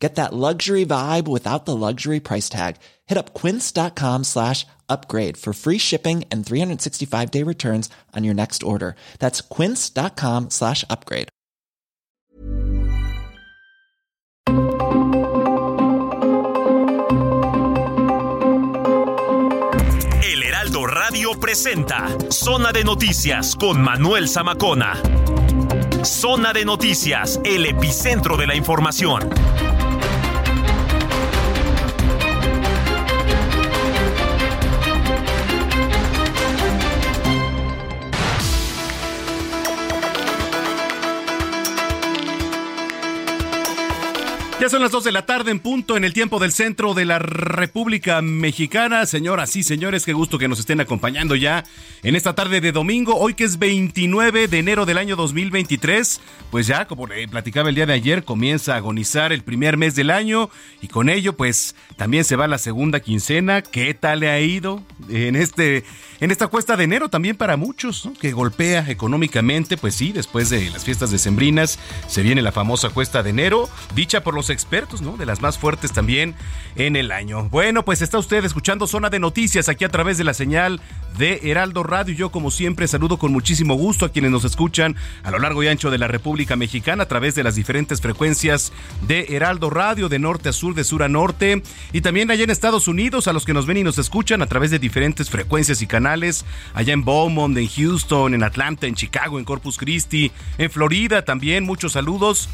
Get that luxury vibe without the luxury price tag. Hit up quince.com slash upgrade for free shipping and 365 day returns on your next order. That's quince.com slash upgrade. El Heraldo Radio presenta Zona de Noticias con Manuel Zamacona. Zona de Noticias, el epicentro de la información. Ya son las 2 de la tarde en punto en el tiempo del centro de la República Mexicana. Señoras y señores, qué gusto que nos estén acompañando ya en esta tarde de domingo, hoy que es 29 de enero del año 2023. Pues ya, como le platicaba el día de ayer, comienza a agonizar el primer mes del año y con ello pues también se va la segunda quincena. ¿Qué tal le ha ido en este en esta cuesta de enero también para muchos, ¿no? que golpea económicamente, pues sí, después de las fiestas decembrinas se viene la famosa cuesta de enero, dicha por los expertos, ¿no? De las más fuertes también en el año. Bueno, pues está usted escuchando Zona de Noticias aquí a través de la señal de Heraldo Radio. Yo, como siempre, saludo con muchísimo gusto a quienes nos escuchan a lo largo y ancho de la República Mexicana a través de las diferentes frecuencias de Heraldo Radio, de norte a sur, de sur a norte, y también allá en Estados Unidos, a los que nos ven y nos escuchan a través de diferentes frecuencias y canales allá en Beaumont, en Houston, en Atlanta, en Chicago, en Corpus Christi, en Florida también. Muchos saludos.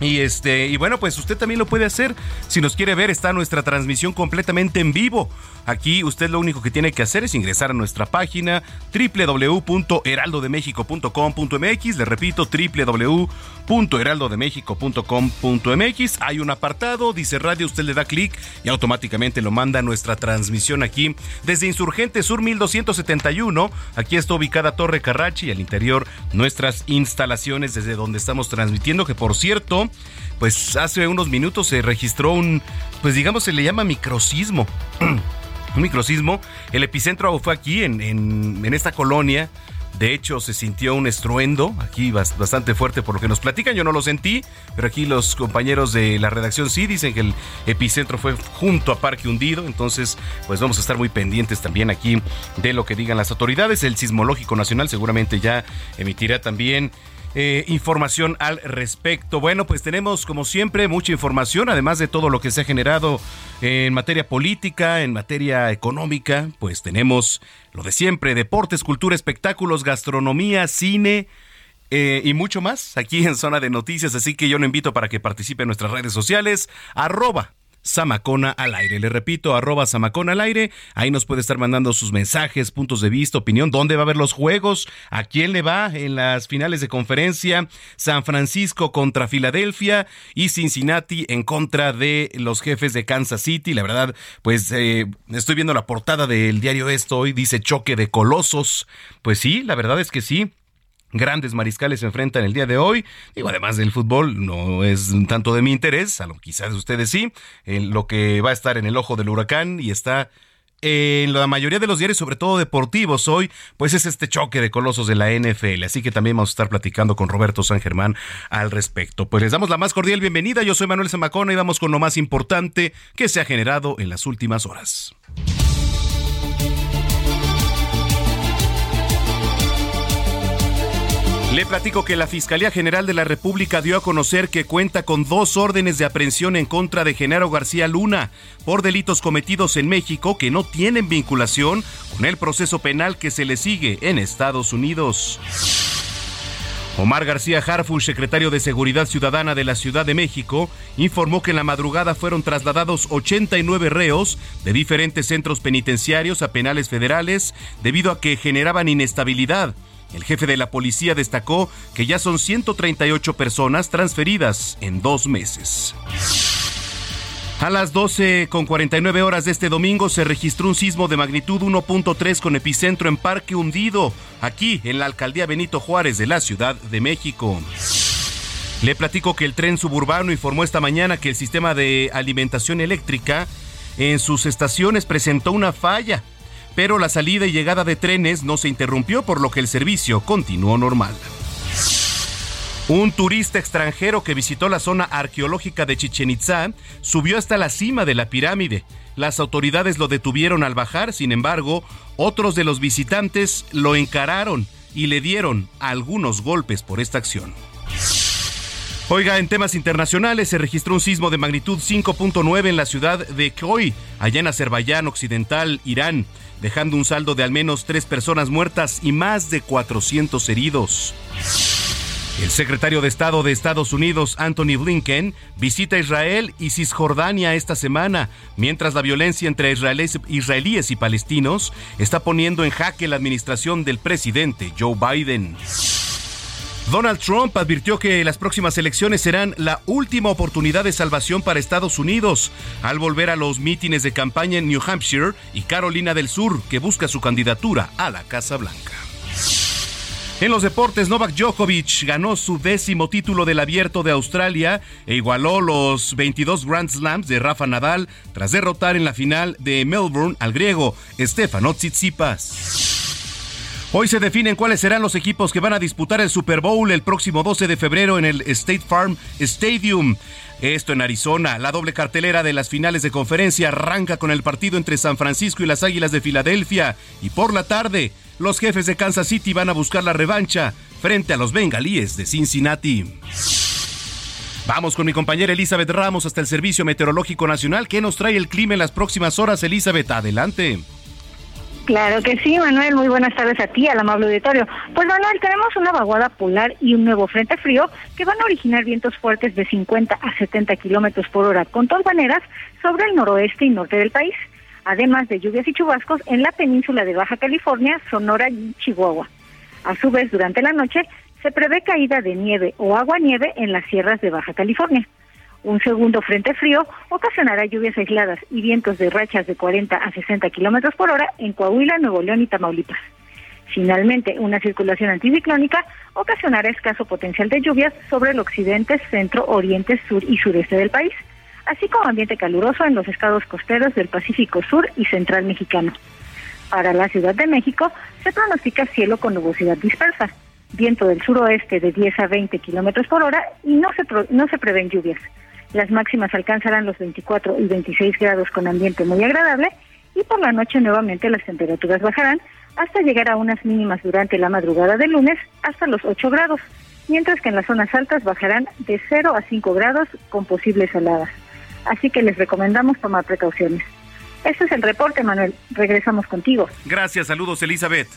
Y este, y bueno, pues usted también lo puede hacer. Si nos quiere ver, está nuestra transmisión completamente en vivo. Aquí usted lo único que tiene que hacer es ingresar a nuestra página www.heraldodemexico.com.mx. Le repito, www.heraldodemexico.com.mx. Hay un apartado, dice radio, usted le da clic y automáticamente lo manda a nuestra transmisión aquí desde Insurgente Sur 1271. Aquí está ubicada Torre Carrachi y al interior nuestras instalaciones desde donde estamos transmitiendo, que por cierto, pues hace unos minutos se registró un, pues digamos se le llama microsismo. un microsismo. El epicentro fue aquí, en, en, en, esta colonia. De hecho, se sintió un estruendo aquí bastante fuerte por lo que nos platican. Yo no lo sentí, pero aquí los compañeros de la redacción sí dicen que el epicentro fue junto a Parque Hundido. Entonces, pues vamos a estar muy pendientes también aquí de lo que digan las autoridades. El Sismológico Nacional seguramente ya emitirá también eh, información al respecto. Bueno, pues tenemos como siempre mucha información, además de todo lo que se ha generado en materia política, en materia económica, pues tenemos lo de siempre, deportes, cultura, espectáculos, gastronomía, cine. Eh, y mucho más aquí en Zona de Noticias, así que yo lo invito para que participe en nuestras redes sociales, arroba Samacona al aire. Le repito, arroba Samacona al aire. Ahí nos puede estar mandando sus mensajes, puntos de vista, opinión, dónde va a haber los juegos, a quién le va en las finales de conferencia, San Francisco contra Filadelfia y Cincinnati en contra de los jefes de Kansas City. La verdad, pues eh, estoy viendo la portada del diario Esto hoy, dice choque de colosos. Pues sí, la verdad es que sí grandes mariscales se enfrentan el día de hoy. Digo, además del fútbol, no es tanto de mi interés, a lo quizás ustedes sí, lo que va a estar en el ojo del huracán y está en la mayoría de los diarios, sobre todo deportivos, hoy, pues es este choque de colosos de la NFL. Así que también vamos a estar platicando con Roberto San Germán al respecto. Pues les damos la más cordial bienvenida. Yo soy Manuel Zamacona y vamos con lo más importante que se ha generado en las últimas horas. Le platico que la Fiscalía General de la República dio a conocer que cuenta con dos órdenes de aprehensión en contra de Genaro García Luna por delitos cometidos en México que no tienen vinculación con el proceso penal que se le sigue en Estados Unidos. Omar García Harfuch, secretario de Seguridad Ciudadana de la Ciudad de México, informó que en la madrugada fueron trasladados 89 reos de diferentes centros penitenciarios a penales federales debido a que generaban inestabilidad el jefe de la policía destacó que ya son 138 personas transferidas en dos meses. A las 12 con 49 horas de este domingo se registró un sismo de magnitud 1.3 con epicentro en Parque Hundido, aquí en la alcaldía Benito Juárez de la Ciudad de México. Le platico que el tren suburbano informó esta mañana que el sistema de alimentación eléctrica en sus estaciones presentó una falla, pero la salida y llegada de trenes no se interrumpió, por lo que el servicio continuó normal. Un turista extranjero que visitó la zona arqueológica de Chichen Itza subió hasta la cima de la pirámide. Las autoridades lo detuvieron al bajar, sin embargo, otros de los visitantes lo encararon y le dieron algunos golpes por esta acción. Oiga, en temas internacionales se registró un sismo de magnitud 5.9 en la ciudad de Khoi, allá en Azerbaiyán Occidental, Irán, dejando un saldo de al menos tres personas muertas y más de 400 heridos. El secretario de Estado de Estados Unidos, Anthony Blinken, visita Israel y Cisjordania esta semana, mientras la violencia entre israelíes y palestinos está poniendo en jaque la administración del presidente Joe Biden. Donald Trump advirtió que las próximas elecciones serán la última oportunidad de salvación para Estados Unidos al volver a los mítines de campaña en New Hampshire y Carolina del Sur, que busca su candidatura a la Casa Blanca. En los deportes, Novak Djokovic ganó su décimo título del Abierto de Australia e igualó los 22 Grand Slams de Rafa Nadal tras derrotar en la final de Melbourne al griego Stefano Tsitsipas. Hoy se definen cuáles serán los equipos que van a disputar el Super Bowl el próximo 12 de febrero en el State Farm Stadium. Esto en Arizona. La doble cartelera de las finales de conferencia arranca con el partido entre San Francisco y las Águilas de Filadelfia. Y por la tarde, los jefes de Kansas City van a buscar la revancha frente a los bengalíes de Cincinnati. Vamos con mi compañera Elizabeth Ramos hasta el Servicio Meteorológico Nacional. ¿Qué nos trae el clima en las próximas horas, Elizabeth? Adelante. Claro que sí, Manuel. Muy buenas tardes a ti, al amable auditorio. Pues, Manuel, tenemos una vaguada polar y un nuevo frente frío que van a originar vientos fuertes de 50 a 70 kilómetros por hora con maneras sobre el noroeste y norte del país además de lluvias y chubascos en la península de Baja California, Sonora y Chihuahua. A su vez, durante la noche se prevé caída de nieve o agua-nieve en las sierras de Baja California. Un segundo frente frío ocasionará lluvias aisladas y vientos de rachas de 40 a 60 kilómetros por hora en Coahuila, Nuevo León y Tamaulipas. Finalmente, una circulación anticiclónica ocasionará escaso potencial de lluvias sobre el occidente, centro, oriente, sur y sureste del país así como ambiente caluroso en los estados costeros del Pacífico Sur y Central Mexicano. Para la Ciudad de México se pronostica cielo con nubosidad dispersa, viento del suroeste de 10 a 20 kilómetros por hora y no se, no se prevén lluvias. Las máximas alcanzarán los 24 y 26 grados con ambiente muy agradable y por la noche nuevamente las temperaturas bajarán hasta llegar a unas mínimas durante la madrugada del lunes hasta los 8 grados, mientras que en las zonas altas bajarán de 0 a 5 grados con posibles heladas así que les recomendamos tomar precauciones. Este es el reporte, Manuel. Regresamos contigo. Gracias, saludos, Elizabeth.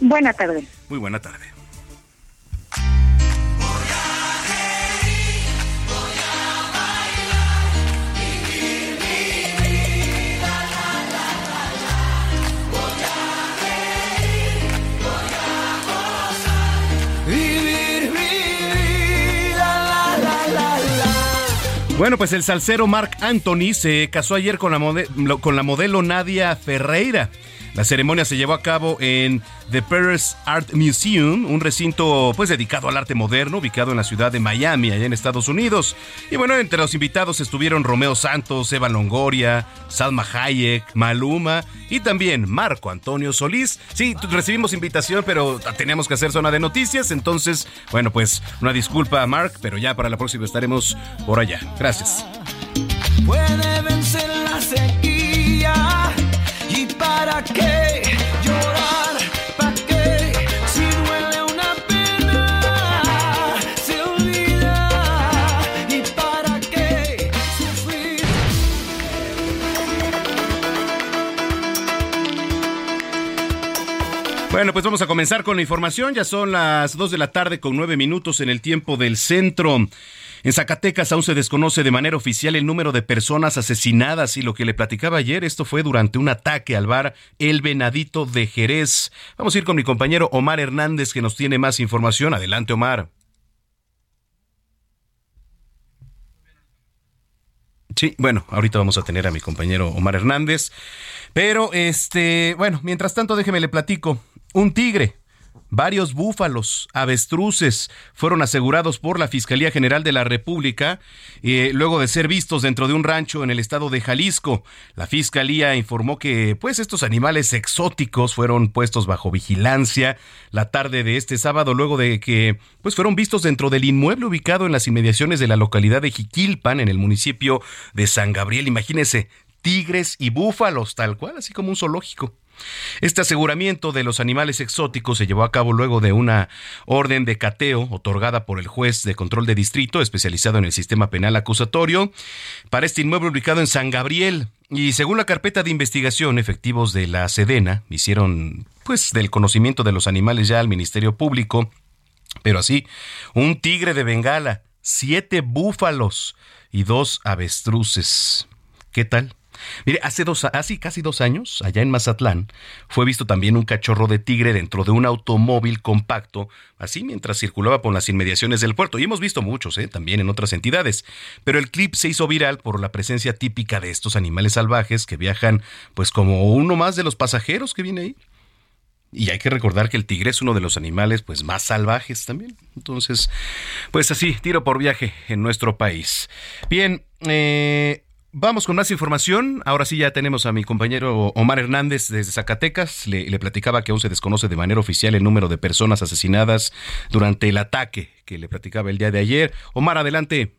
Buena tarde. Muy buena tarde. Bueno, pues el salsero Mark Anthony se casó ayer con la, con la modelo Nadia Ferreira. La ceremonia se llevó a cabo en The Paris Art Museum, un recinto pues dedicado al arte moderno, ubicado en la ciudad de Miami, allá en Estados Unidos. Y bueno, entre los invitados estuvieron Romeo Santos, Eva Longoria, Salma Hayek, Maluma y también Marco Antonio Solís. Sí, recibimos invitación, pero teníamos que hacer zona de noticias, entonces, bueno, pues una disculpa a Mark, pero ya para la próxima estaremos por allá. Gracias. Puede vencer Bueno, pues vamos a comenzar con la información. Ya son las 2 de la tarde con 9 minutos en el tiempo del centro. En Zacatecas aún se desconoce de manera oficial el número de personas asesinadas y lo que le platicaba ayer, esto fue durante un ataque al bar El Venadito de Jerez. Vamos a ir con mi compañero Omar Hernández que nos tiene más información. Adelante, Omar. Sí, bueno, ahorita vamos a tener a mi compañero Omar Hernández. Pero, este, bueno, mientras tanto, déjeme le platico. Un tigre Varios búfalos, avestruces fueron asegurados por la Fiscalía General de la República eh, luego de ser vistos dentro de un rancho en el estado de Jalisco. La Fiscalía informó que pues estos animales exóticos fueron puestos bajo vigilancia la tarde de este sábado luego de que pues fueron vistos dentro del inmueble ubicado en las inmediaciones de la localidad de Jiquilpan en el municipio de San Gabriel. Imagínense, tigres y búfalos tal cual, así como un zoológico. Este aseguramiento de los animales exóticos se llevó a cabo luego de una orden de cateo otorgada por el juez de control de distrito especializado en el sistema penal acusatorio para este inmueble ubicado en San Gabriel. Y según la carpeta de investigación, efectivos de la Sedena hicieron pues del conocimiento de los animales ya al Ministerio Público, pero así, un tigre de Bengala, siete búfalos y dos avestruces. ¿Qué tal? Mire, hace, dos, hace casi dos años, allá en Mazatlán, fue visto también un cachorro de tigre dentro de un automóvil compacto, así mientras circulaba por las inmediaciones del puerto. Y hemos visto muchos, ¿eh? también en otras entidades. Pero el clip se hizo viral por la presencia típica de estos animales salvajes que viajan, pues como uno más de los pasajeros que viene ahí. Y hay que recordar que el tigre es uno de los animales pues más salvajes también. Entonces, pues así, tiro por viaje en nuestro país. Bien, eh, Vamos con más información. Ahora sí ya tenemos a mi compañero Omar Hernández desde Zacatecas. Le, platicaba que aún se desconoce de manera oficial el número de personas asesinadas durante el ataque que le platicaba el día de ayer. Omar, adelante.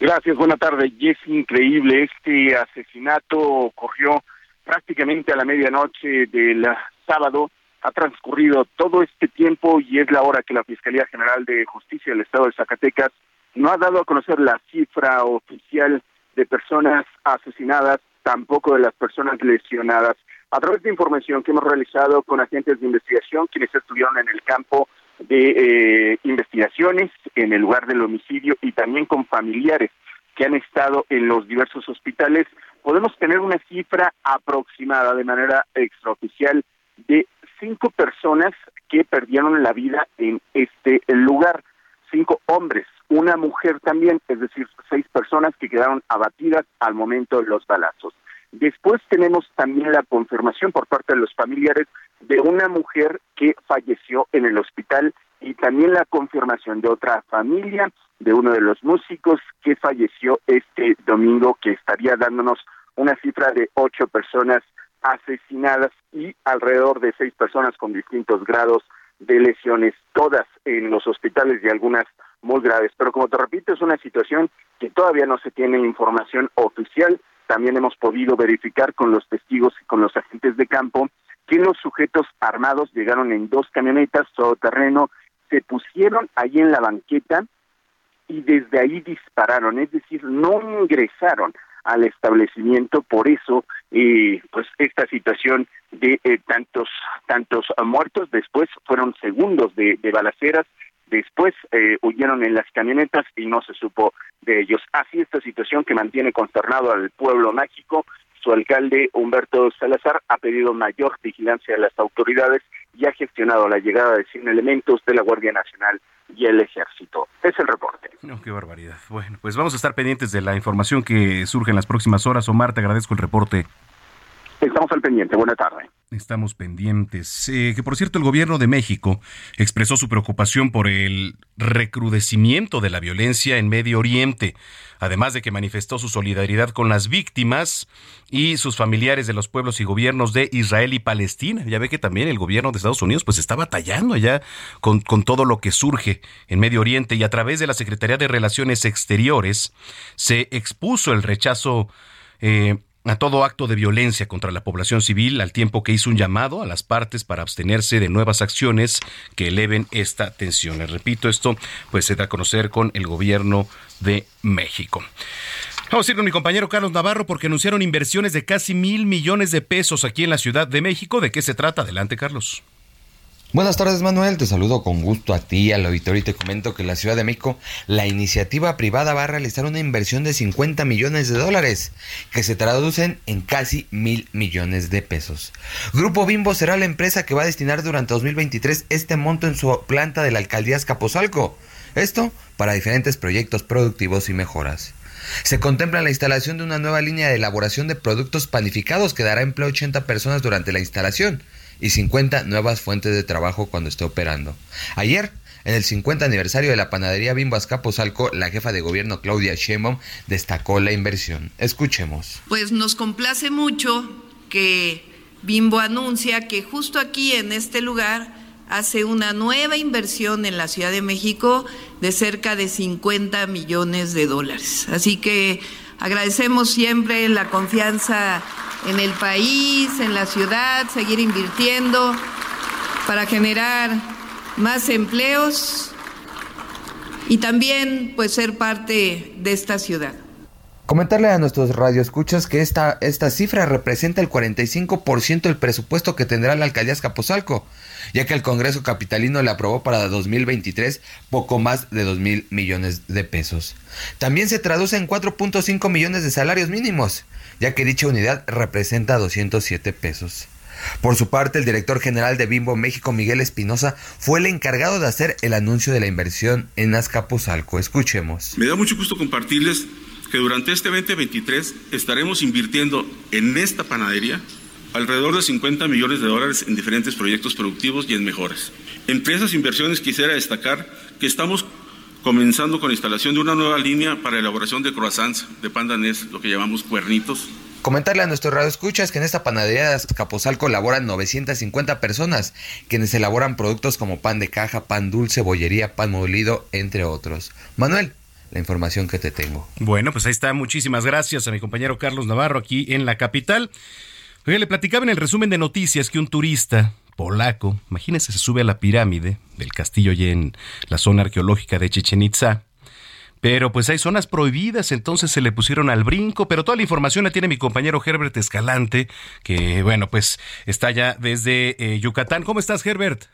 Gracias, buena tarde. Y es increíble, este asesinato ocurrió prácticamente a la medianoche del sábado. Ha transcurrido todo este tiempo y es la hora que la Fiscalía General de Justicia del Estado de Zacatecas no ha dado a conocer la cifra oficial de personas asesinadas, tampoco de las personas lesionadas. A través de información que hemos realizado con agentes de investigación, quienes estuvieron en el campo de eh, investigaciones, en el lugar del homicidio y también con familiares que han estado en los diversos hospitales, podemos tener una cifra aproximada de manera extraoficial de cinco personas que perdieron la vida en este lugar, cinco hombres, una mujer también, es decir, seis personas que quedaron abatidas al momento de los balazos. Después tenemos también la confirmación por parte de los familiares de una mujer que falleció en el hospital y también la confirmación de otra familia, de uno de los músicos que falleció este domingo, que estaría dándonos una cifra de ocho personas asesinadas y alrededor de seis personas con distintos grados de lesiones, todas en los hospitales y algunas muy graves. Pero como te repito, es una situación que todavía no se tiene información oficial. También hemos podido verificar con los testigos y con los agentes de campo que los sujetos armados llegaron en dos camionetas todoterreno, se pusieron ahí en la banqueta y desde ahí dispararon, es decir, no ingresaron al establecimiento, por eso eh, pues esta situación de eh, tantos tantos muertos después fueron segundos de, de balaceras Después eh, huyeron en las camionetas y no se supo de ellos. Así esta situación que mantiene consternado al pueblo mágico. Su alcalde Humberto Salazar ha pedido mayor vigilancia a las autoridades y ha gestionado la llegada de 100 elementos de la Guardia Nacional y el Ejército. Es el reporte. No, qué barbaridad. Bueno, pues vamos a estar pendientes de la información que surge en las próximas horas. Omar, te agradezco el reporte. Estamos al pendiente. Buena tarde. Estamos pendientes. Eh, que por cierto, el gobierno de México expresó su preocupación por el recrudecimiento de la violencia en Medio Oriente, además de que manifestó su solidaridad con las víctimas y sus familiares de los pueblos y gobiernos de Israel y Palestina. Ya ve que también el gobierno de Estados Unidos pues está batallando allá con, con todo lo que surge en Medio Oriente y a través de la Secretaría de Relaciones Exteriores se expuso el rechazo eh, a todo acto de violencia contra la población civil, al tiempo que hizo un llamado a las partes para abstenerse de nuevas acciones que eleven esta tensión. Les repito, esto pues se da a conocer con el gobierno de México. Vamos a ir con mi compañero Carlos Navarro porque anunciaron inversiones de casi mil millones de pesos aquí en la Ciudad de México. ¿De qué se trata? Adelante, Carlos. Buenas tardes Manuel, te saludo con gusto a ti, al auditorio y te comento que en la Ciudad de México la iniciativa privada va a realizar una inversión de 50 millones de dólares, que se traducen en casi mil millones de pesos. Grupo Bimbo será la empresa que va a destinar durante 2023 este monto en su planta de la alcaldía Escaposalco. Esto para diferentes proyectos productivos y mejoras. Se contempla la instalación de una nueva línea de elaboración de productos panificados que dará empleo a 80 personas durante la instalación y 50 nuevas fuentes de trabajo cuando esté operando. Ayer, en el 50 aniversario de la panadería Bimbo Azcapotzalco, la jefa de gobierno Claudia Sheinbaum destacó la inversión. Escuchemos. Pues nos complace mucho que Bimbo anuncia que justo aquí en este lugar hace una nueva inversión en la Ciudad de México de cerca de 50 millones de dólares. Así que agradecemos siempre la confianza en el país, en la ciudad, seguir invirtiendo para generar más empleos y también pues ser parte de esta ciudad. Comentarle a nuestros radioescuchas que esta, esta cifra representa el 45% del presupuesto que tendrá la alcaldía Escaposalco, ya que el Congreso Capitalino le aprobó para 2023 poco más de 2 mil millones de pesos. También se traduce en 4.5 millones de salarios mínimos, ya que dicha unidad representa 207 pesos. Por su parte, el director general de Bimbo México, Miguel Espinosa, fue el encargado de hacer el anuncio de la inversión en Azcapotzalco. Escuchemos. Me da mucho gusto compartirles que durante este 2023 estaremos invirtiendo en esta panadería alrededor de 50 millones de dólares en diferentes proyectos productivos y en mejoras. Entre esas inversiones quisiera destacar que estamos comenzando con la instalación de una nueva línea para elaboración de croissants de pan danés, lo que llamamos cuernitos, Comentarle a nuestro radio escuchas que en esta panadería de Azcapotzalco colaboran 950 personas, quienes elaboran productos como pan de caja, pan dulce, bollería, pan molido, entre otros. Manuel, la información que te tengo. Bueno, pues ahí está. Muchísimas gracias a mi compañero Carlos Navarro aquí en la capital. Oye, le platicaba en el resumen de noticias que un turista polaco, imagínese, se sube a la pirámide del castillo y en la zona arqueológica de Chichen Itza pero pues hay zonas prohibidas, entonces se le pusieron al brinco, pero toda la información la tiene mi compañero Herbert Escalante, que bueno, pues está ya desde eh, Yucatán. ¿Cómo estás, Herbert?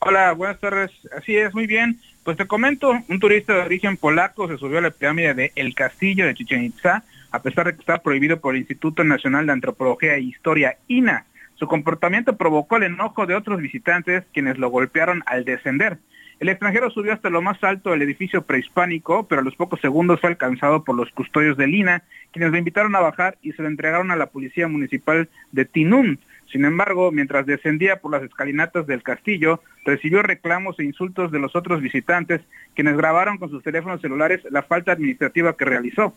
Hola, buenas tardes. Así es, muy bien. Pues te comento, un turista de origen polaco se subió a la pirámide de El Castillo de Chichen Itza, a pesar de que está prohibido por el Instituto Nacional de Antropología e Historia, INA. Su comportamiento provocó el enojo de otros visitantes, quienes lo golpearon al descender. El extranjero subió hasta lo más alto del edificio prehispánico, pero a los pocos segundos fue alcanzado por los custodios de Lina, quienes lo invitaron a bajar y se lo entregaron a la policía municipal de Tinún. Sin embargo, mientras descendía por las escalinatas del castillo, recibió reclamos e insultos de los otros visitantes, quienes grabaron con sus teléfonos celulares la falta administrativa que realizó.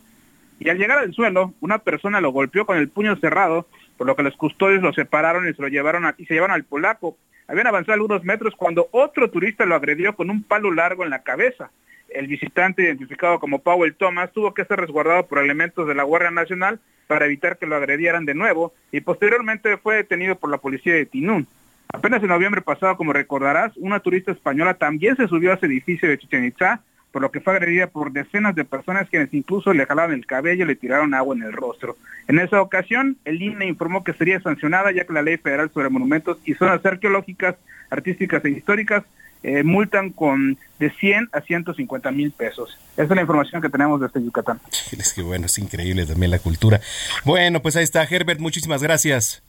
Y al llegar al suelo, una persona lo golpeó con el puño cerrado, por lo que los custodios lo separaron y se lo llevaron y se al polaco. Habían avanzado algunos metros cuando otro turista lo agredió con un palo largo en la cabeza. El visitante, identificado como Powell Thomas, tuvo que ser resguardado por elementos de la Guardia Nacional para evitar que lo agredieran de nuevo y posteriormente fue detenido por la policía de Tinún. Apenas en noviembre pasado, como recordarás, una turista española también se subió a ese edificio de Chichen Itza por lo que fue agredida por decenas de personas quienes incluso le jalaron el cabello y le tiraron agua en el rostro. En esa ocasión, el INE informó que sería sancionada ya que la Ley Federal sobre Monumentos y Zonas Arqueológicas, Artísticas e Históricas eh, multan con de 100 a 150 mil pesos. Esa es la información que tenemos desde Yucatán. Es que bueno, es increíble también la cultura. Bueno, pues ahí está, Herbert, muchísimas gracias.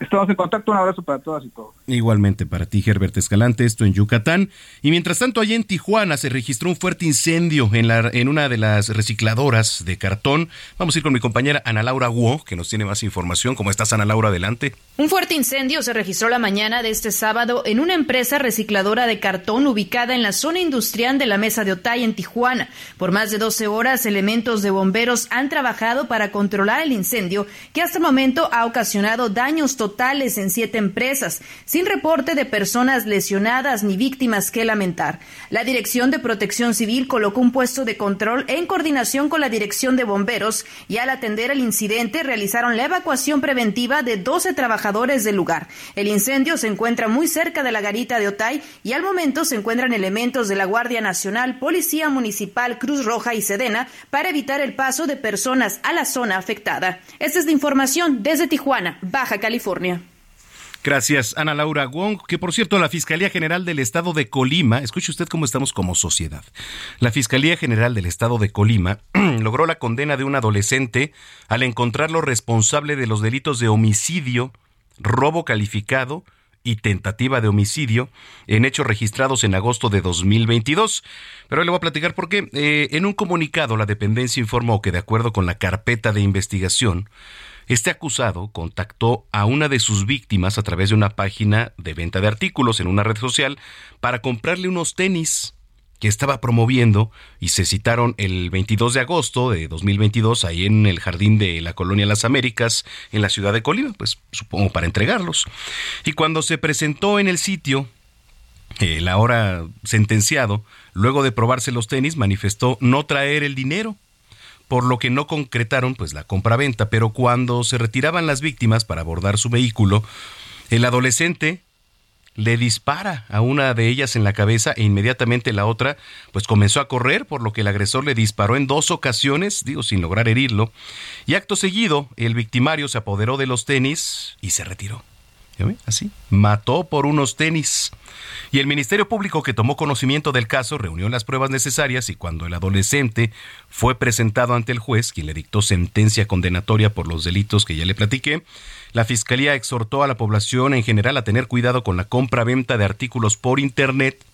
Estamos en contacto, un abrazo para todas y todos. Igualmente para ti, Herbert Escalante, esto en Yucatán. Y mientras tanto, allá en Tijuana se registró un fuerte incendio en, la, en una de las recicladoras de cartón. Vamos a ir con mi compañera Ana Laura Guo, que nos tiene más información. ¿Cómo estás, Ana Laura? Adelante. Un fuerte incendio se registró la mañana de este sábado en una empresa recicladora de cartón ubicada en la zona industrial de la Mesa de Otay en Tijuana. Por más de 12 horas, elementos de bomberos han trabajado para controlar el incendio, que hasta el momento ha ocasionado daños totales totales en siete empresas, sin reporte de personas lesionadas ni víctimas que lamentar. La Dirección de Protección Civil colocó un puesto de control en coordinación con la Dirección de Bomberos y al atender el incidente realizaron la evacuación preventiva de 12 trabajadores del lugar. El incendio se encuentra muy cerca de la garita de Otay y al momento se encuentran elementos de la Guardia Nacional, Policía Municipal, Cruz Roja y Sedena para evitar el paso de personas a la zona afectada. Esta es la información desde Tijuana, Baja California. Gracias, Ana Laura Wong, que por cierto la Fiscalía General del Estado de Colima, escuche usted cómo estamos como sociedad. La Fiscalía General del Estado de Colima logró la condena de un adolescente al encontrarlo responsable de los delitos de homicidio, robo calificado y tentativa de homicidio en hechos registrados en agosto de 2022. Pero le voy a platicar por qué. Eh, en un comunicado, la dependencia informó que de acuerdo con la carpeta de investigación, este acusado contactó a una de sus víctimas a través de una página de venta de artículos en una red social para comprarle unos tenis que estaba promoviendo y se citaron el 22 de agosto de 2022 ahí en el jardín de la colonia Las Américas en la ciudad de Colima, pues supongo para entregarlos. Y cuando se presentó en el sitio, el ahora sentenciado, luego de probarse los tenis, manifestó no traer el dinero por lo que no concretaron pues la compraventa, pero cuando se retiraban las víctimas para abordar su vehículo, el adolescente le dispara a una de ellas en la cabeza e inmediatamente la otra pues comenzó a correr, por lo que el agresor le disparó en dos ocasiones, digo sin lograr herirlo, y acto seguido el victimario se apoderó de los tenis y se retiró. Así, mató por unos tenis. Y el Ministerio Público que tomó conocimiento del caso reunió las pruebas necesarias y cuando el adolescente fue presentado ante el juez, quien le dictó sentencia condenatoria por los delitos que ya le platiqué, la Fiscalía exhortó a la población en general a tener cuidado con la compra-venta de artículos por Internet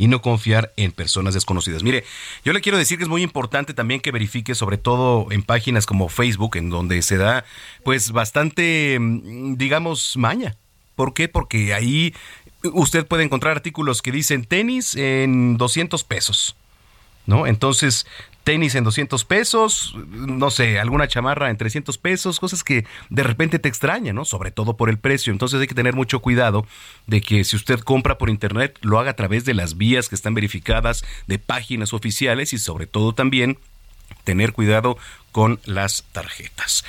y no confiar en personas desconocidas. Mire, yo le quiero decir que es muy importante también que verifique, sobre todo en páginas como Facebook, en donde se da pues bastante, mm, digamos, maña. ¿Por qué? Porque ahí usted puede encontrar artículos que dicen tenis en 200 pesos. ¿No? Entonces, tenis en 200 pesos, no sé, alguna chamarra en 300 pesos, cosas que de repente te extrañan, ¿no? Sobre todo por el precio. Entonces hay que tener mucho cuidado de que si usted compra por internet, lo haga a través de las vías que están verificadas, de páginas oficiales y sobre todo también tener cuidado con las tarjetas.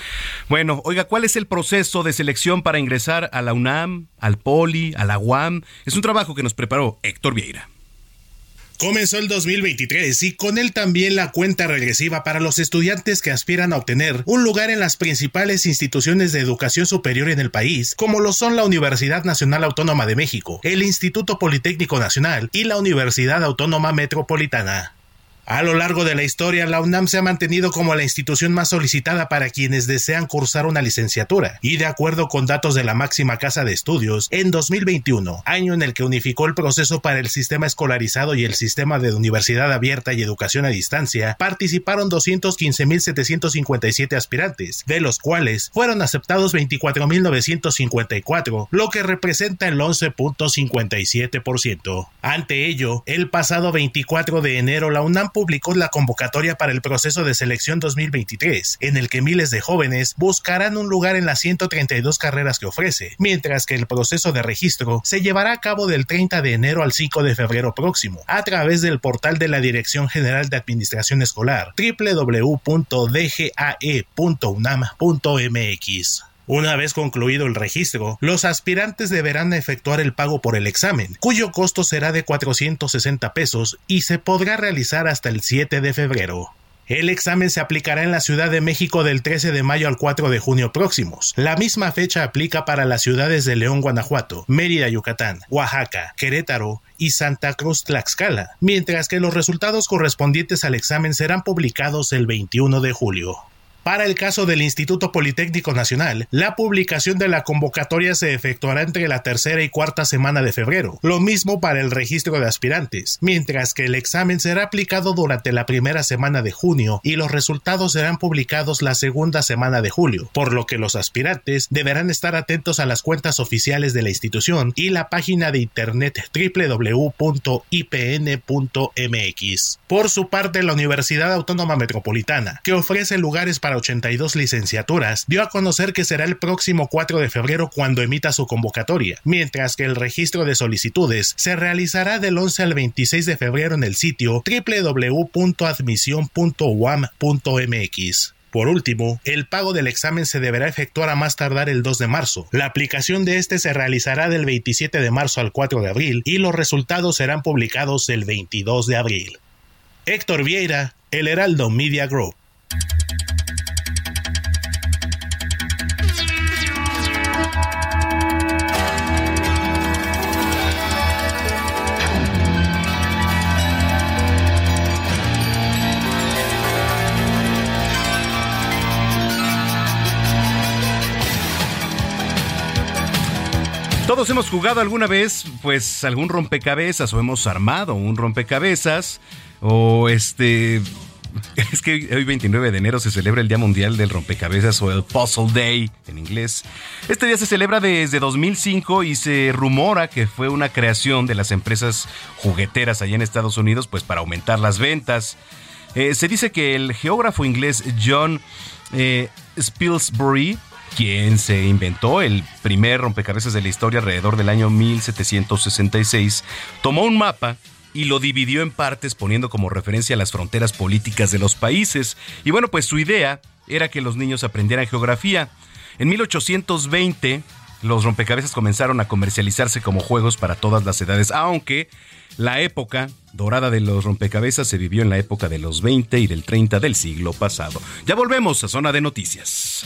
Bueno, oiga, ¿cuál es el proceso de selección para ingresar a la UNAM, al POLI, a la UAM? Es un trabajo que nos preparó Héctor Vieira. Comenzó el 2023 y con él también la cuenta regresiva para los estudiantes que aspiran a obtener un lugar en las principales instituciones de educación superior en el país, como lo son la Universidad Nacional Autónoma de México, el Instituto Politécnico Nacional y la Universidad Autónoma Metropolitana. A lo largo de la historia, la UNAM se ha mantenido como la institución más solicitada para quienes desean cursar una licenciatura, y de acuerdo con datos de la máxima casa de estudios, en 2021, año en el que unificó el proceso para el sistema escolarizado y el sistema de universidad abierta y educación a distancia, participaron 215.757 aspirantes, de los cuales fueron aceptados 24.954, lo que representa el 11.57%. Ante ello, el pasado 24 de enero la UNAM publicó la convocatoria para el proceso de selección 2023, en el que miles de jóvenes buscarán un lugar en las 132 carreras que ofrece, mientras que el proceso de registro se llevará a cabo del 30 de enero al 5 de febrero próximo, a través del portal de la Dirección General de Administración Escolar www.dgae.unam.mx. Una vez concluido el registro, los aspirantes deberán efectuar el pago por el examen, cuyo costo será de 460 pesos y se podrá realizar hasta el 7 de febrero. El examen se aplicará en la Ciudad de México del 13 de mayo al 4 de junio próximos. La misma fecha aplica para las ciudades de León, Guanajuato, Mérida, Yucatán, Oaxaca, Querétaro y Santa Cruz, Tlaxcala, mientras que los resultados correspondientes al examen serán publicados el 21 de julio. Para el caso del Instituto Politécnico Nacional, la publicación de la convocatoria se efectuará entre la tercera y cuarta semana de febrero, lo mismo para el registro de aspirantes, mientras que el examen será aplicado durante la primera semana de junio y los resultados serán publicados la segunda semana de julio, por lo que los aspirantes deberán estar atentos a las cuentas oficiales de la institución y la página de internet www.ipn.mx. Por su parte, la Universidad Autónoma Metropolitana, que ofrece lugares para 82 licenciaturas, dio a conocer que será el próximo 4 de febrero cuando emita su convocatoria, mientras que el registro de solicitudes se realizará del 11 al 26 de febrero en el sitio www.admisión.uam.mx. Por último, el pago del examen se deberá efectuar a más tardar el 2 de marzo. La aplicación de este se realizará del 27 de marzo al 4 de abril y los resultados serán publicados el 22 de abril. Héctor Vieira, El Heraldo Media Group. Todos hemos jugado alguna vez, pues, algún rompecabezas o hemos armado un rompecabezas o este... Es que hoy 29 de enero se celebra el Día Mundial del Rompecabezas o el Puzzle Day en inglés. Este día se celebra desde 2005 y se rumora que fue una creación de las empresas jugueteras allá en Estados Unidos pues para aumentar las ventas. Eh, se dice que el geógrafo inglés John eh, Spilsbury quien se inventó el primer rompecabezas de la historia alrededor del año 1766, tomó un mapa y lo dividió en partes poniendo como referencia las fronteras políticas de los países. Y bueno, pues su idea era que los niños aprendieran geografía. En 1820, los rompecabezas comenzaron a comercializarse como juegos para todas las edades, aunque la época dorada de los rompecabezas se vivió en la época de los 20 y del 30 del siglo pasado. Ya volvemos a Zona de Noticias.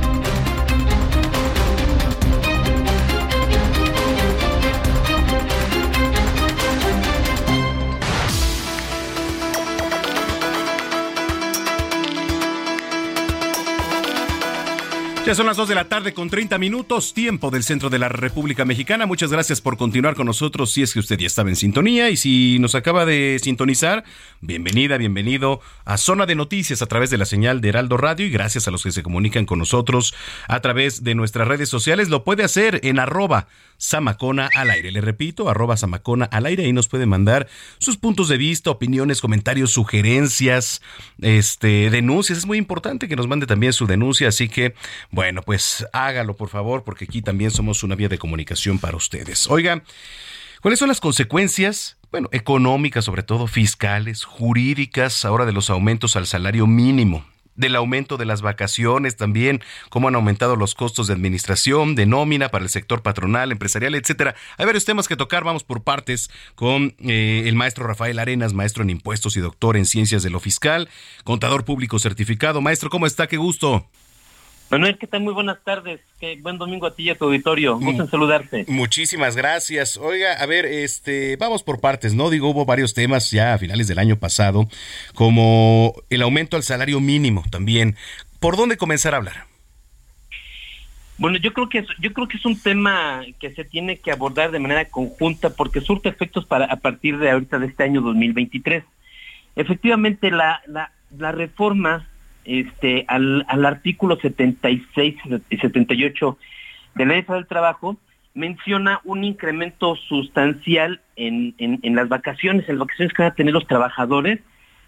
Ya son las 2 de la tarde con 30 minutos, tiempo del centro de la República Mexicana. Muchas gracias por continuar con nosotros si es que usted ya estaba en sintonía y si nos acaba de sintonizar, bienvenida, bienvenido a Zona de Noticias a través de la señal de Heraldo Radio y gracias a los que se comunican con nosotros a través de nuestras redes sociales. Lo puede hacer en arroba Samacona al aire. Le repito, arroba Samacona al aire. Ahí nos puede mandar sus puntos de vista, opiniones, comentarios, sugerencias, este, denuncias. Es muy importante que nos mande también su denuncia. Así que, bueno, pues hágalo por favor, porque aquí también somos una vía de comunicación para ustedes. Oiga, ¿cuáles son las consecuencias? Bueno, económicas, sobre todo fiscales, jurídicas, ahora de los aumentos al salario mínimo del aumento de las vacaciones también, cómo han aumentado los costos de administración, de nómina para el sector patronal, empresarial, etcétera. Hay varios temas que tocar, vamos por partes con eh, el maestro Rafael Arenas, maestro en impuestos y doctor en ciencias de lo fiscal, contador público certificado. Maestro, ¿cómo está? Qué gusto. Manuel, ¿qué tal? Muy buenas tardes. Qué buen domingo a ti y a tu auditorio. Gusto en saludarte. Muchísimas gracias. Oiga, a ver, este, vamos por partes, ¿no? Digo, hubo varios temas ya a finales del año pasado, como el aumento al salario mínimo también. ¿Por dónde comenzar a hablar? Bueno, yo creo que es, yo creo que es un tema que se tiene que abordar de manera conjunta porque surte efectos para a partir de ahorita de este año 2023. Efectivamente, la, la, la reforma este, al, al artículo 76 y 78 de la ley del trabajo menciona un incremento sustancial en, en, las vacaciones, en las vacaciones que van a tener los trabajadores,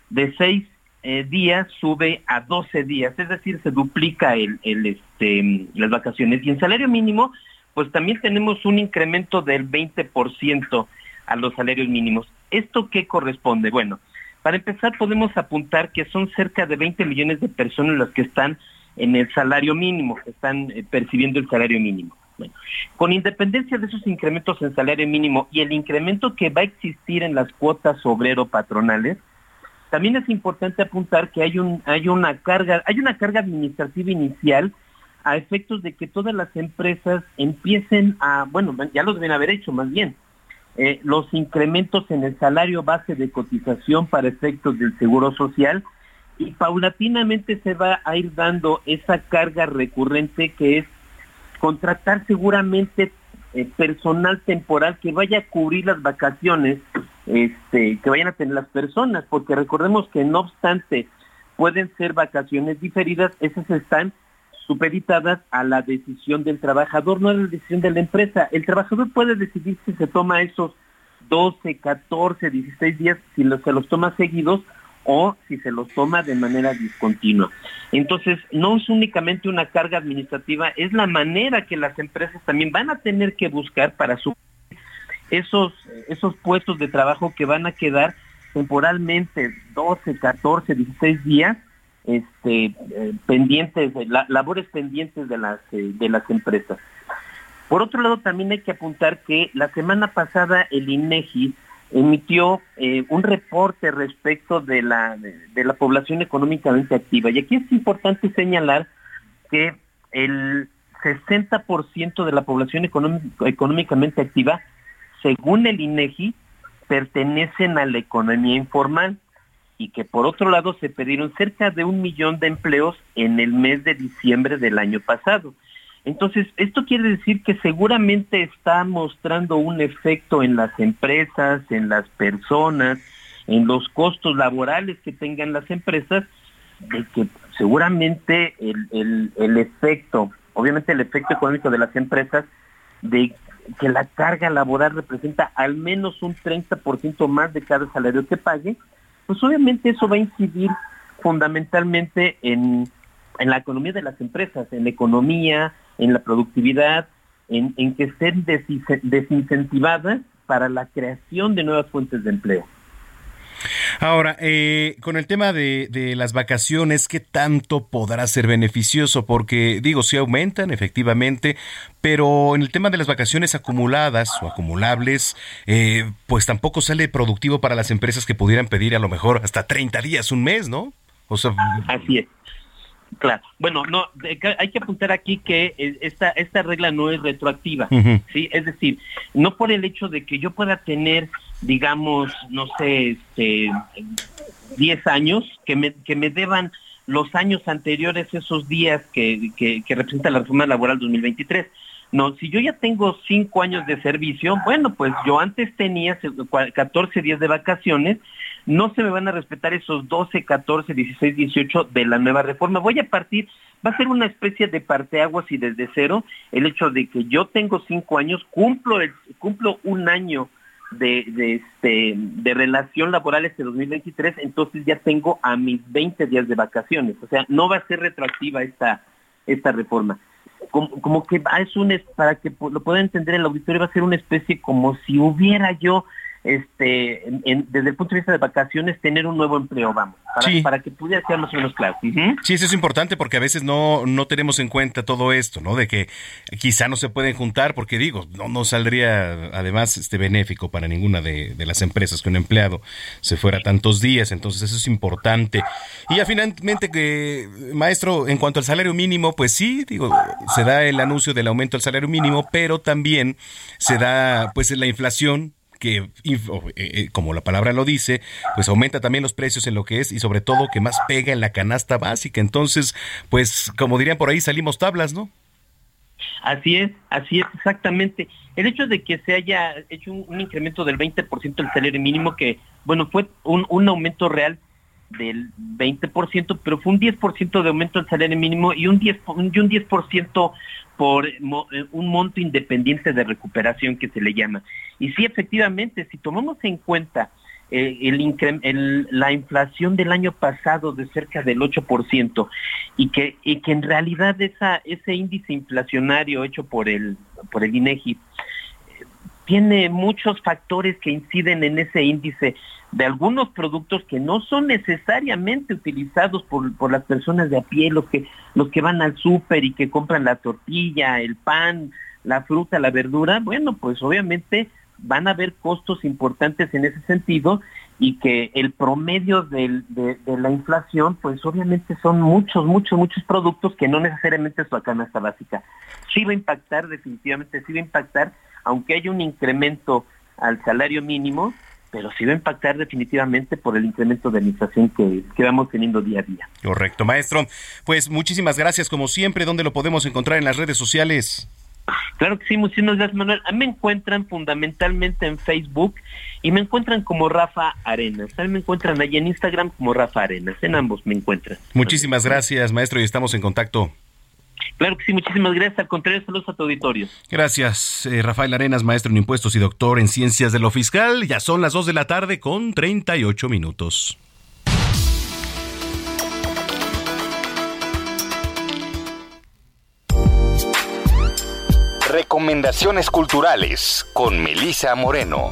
de seis eh, días sube a 12 días, es decir, se duplica el, el, este, las vacaciones. Y en salario mínimo, pues también tenemos un incremento del 20% a los salarios mínimos. ¿Esto qué corresponde? Bueno, para empezar, podemos apuntar que son cerca de 20 millones de personas las que están en el salario mínimo, que están eh, percibiendo el salario mínimo. con independencia de esos incrementos en salario mínimo y el incremento que va a existir en las cuotas obrero-patronales, también es importante apuntar que hay, una carga, hay una carga administrativa inicial a efectos de que todas las empresas empiecen a, bueno, ya lo deben haber hecho más bien, eh, los incrementos en el salario base de cotización para efectos del seguro social y paulatinamente se va a ir dando esa carga recurrente que es contratar seguramente eh, personal temporal que vaya a cubrir las vacaciones este, que vayan a tener las personas, porque recordemos que no obstante pueden ser vacaciones diferidas, esas están supeditadas a la decisión del trabajador, no a la decisión de la empresa. El trabajador puede decidir si se toma esos 12, 14, 16 días, si se los toma seguidos o si se los toma de manera discontinua. Entonces, no es únicamente una carga administrativa, es la manera que las empresas también van a tener que buscar para su esos, esos puestos de trabajo que van a quedar temporalmente 12, 14, 16 días este, eh, pendientes, labores pendientes de las, eh, de las empresas. Por otro lado, también hay que apuntar que la semana pasada el INEGI emitió eh, un reporte respecto de la, de, la población económicamente activa. Y aquí es importante señalar que el 60% de la población económicamente activa, según el INEGI, pertenecen a la economía informal y que por otro lado se pidieron cerca de un millón de empleos en el mes de diciembre del año pasado. Entonces, esto quiere decir que seguramente está mostrando un efecto en las empresas, en las personas, en los costos laborales que tengan las empresas, de que seguramente el, el, efecto, obviamente el efecto económico de las empresas, de que la carga laboral representa al menos un 30% más de cada salario que pague, pues obviamente eso va a incidir fundamentalmente en, en la economía de las empresas, en la economía, en la productividad, en, que estén desincentivadas para la creación de nuevas fuentes de empleo. Ahora, eh, con el tema de, de, las vacaciones, ¿qué tanto podrá ser beneficioso? Porque, digo, sí aumentan, efectivamente, pero en el tema de las vacaciones acumuladas o acumulables, eh, pues tampoco sale productivo para las empresas que pudieran pedir a lo mejor hasta 30 días, un mes, ¿no? O sea, Así es. Claro. Bueno, no, hay que apuntar aquí que eh, esta, esta regla no es retroactiva, ¿sí? Es decir, no por el hecho de que yo pueda tener, digamos, no sé, este, 10 años, que me, que me deban los años anteriores, esos días que, que, que representa la reforma laboral 2023. No, si yo ya tengo cinco años de servicio, bueno, pues yo antes tenía 14 días de vacaciones no se me van a respetar esos 12, 14, 16, 18 de la nueva reforma. Voy a partir, va a ser una especie de parteaguas y desde cero el hecho de que yo tengo cinco años, cumplo, el, cumplo un año de, de, este, de relación laboral este 2023, entonces ya tengo a mis 20 días de vacaciones. O sea, no va a ser retroactiva esta, esta reforma. Como, como que es un, para que lo pueda entender el auditorio, va a ser una especie como si hubiera yo este, desde el punto de vista de vacaciones, tener un nuevo empleo, vamos, para, que pudiera ser más o menos claro. Sí, eso es importante porque a veces no, no tenemos en cuenta todo esto, ¿no? De que quizá no se pueden juntar porque digo, no, no saldría además este benéfico para ninguna de, las empresas que un empleado se fuera tantos días, entonces eso es importante. Y ya finalmente que, maestro, en cuanto al salario mínimo, pues sí, digo, se da el anuncio del aumento del salario mínimo, pero también se da pues la inflación que, eh, eh, como la palabra lo dice, pues aumenta también los precios en lo que es y sobre todo que más pega en la canasta básica. Entonces, pues como dirían por ahí, salimos tablas, ¿no? Así es, así es exactamente. El hecho de que se haya hecho un, incremento del 20% del salario mínimo, que bueno, fue un, un aumento real del 20%, pero fue un 10% de aumento del salario mínimo y un 10%, y un 10 por eh, un monto independiente de recuperación que se le llama. Y sí, efectivamente, si tomamos en cuenta eh, la inflación del año pasado de cerca del 8% y que, y que en realidad esa, ese índice inflacionario hecho por el, por el INEGI tiene muchos factores que inciden en ese índice de algunos productos que no son necesariamente utilizados por, por las personas de a pie, los que, los que van al súper y que compran la tortilla, el pan, la fruta, la verdura, bueno, pues obviamente van a haber costos importantes en ese sentido y que el promedio de, la inflación, pues obviamente son muchos, muchos, muchos productos que no necesariamente es la canasta básica. Sí va a impactar, definitivamente sí va a impactar, aunque haya un incremento al salario mínimo, pero sí va a impactar definitivamente por el incremento de la inflación que, que, vamos teniendo día a día. Correcto, maestro. Pues muchísimas gracias, como siempre. ¿Dónde lo podemos encontrar en las redes sociales? Claro que sí, muchísimas gracias, Manuel. Me encuentran fundamentalmente en Facebook y me encuentran como Rafa Arenas. También me encuentran ahí en Instagram como Rafa Arenas. En ambos me encuentran. Muchísimas gracias, maestro, y estamos en contacto. Claro que sí, muchísimas gracias. Al contrario, saludos a tu auditorio. Gracias, eh, Rafael Arenas, maestro en impuestos y doctor en ciencias de lo fiscal. Ya son las 2 de la tarde con 38 minutos. Recomendaciones culturales con Melisa Moreno.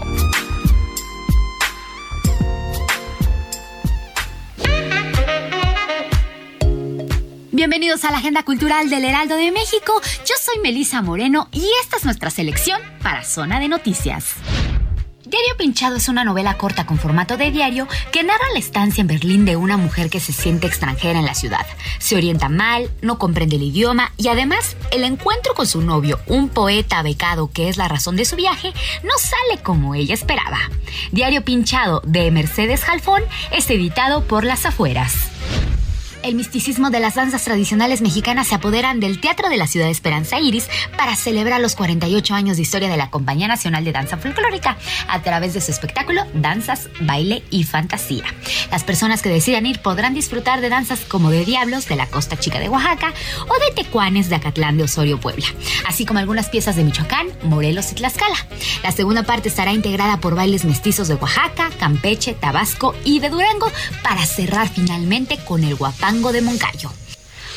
Bienvenidos a la Agenda Cultural del Heraldo de México. Yo soy Melisa Moreno y esta es nuestra selección para Zona de Noticias. Diario Pinchado es una novela corta con formato de diario que narra la estancia en Berlín de una mujer que se siente extranjera en la ciudad. Se orienta mal, no comprende el idioma y además el encuentro con su novio, un poeta becado que es la razón de su viaje, no sale como ella esperaba. Diario Pinchado de Mercedes Jalfón es editado por Las Afueras. El misticismo de las danzas tradicionales mexicanas se apoderan del Teatro de la Ciudad de Esperanza Iris para celebrar los 48 años de historia de la Compañía Nacional de Danza Folclórica a través de su espectáculo Danzas, Baile y Fantasía. Las personas que decidan ir podrán disfrutar de danzas como de Diablos de la Costa Chica de Oaxaca o de Tecuanes de Acatlán de Osorio, Puebla, así como algunas piezas de Michoacán, Morelos y Tlaxcala. La segunda parte estará integrada por bailes mestizos de Oaxaca, Campeche, Tabasco y de Durango para cerrar finalmente con el guapán de Moncayo.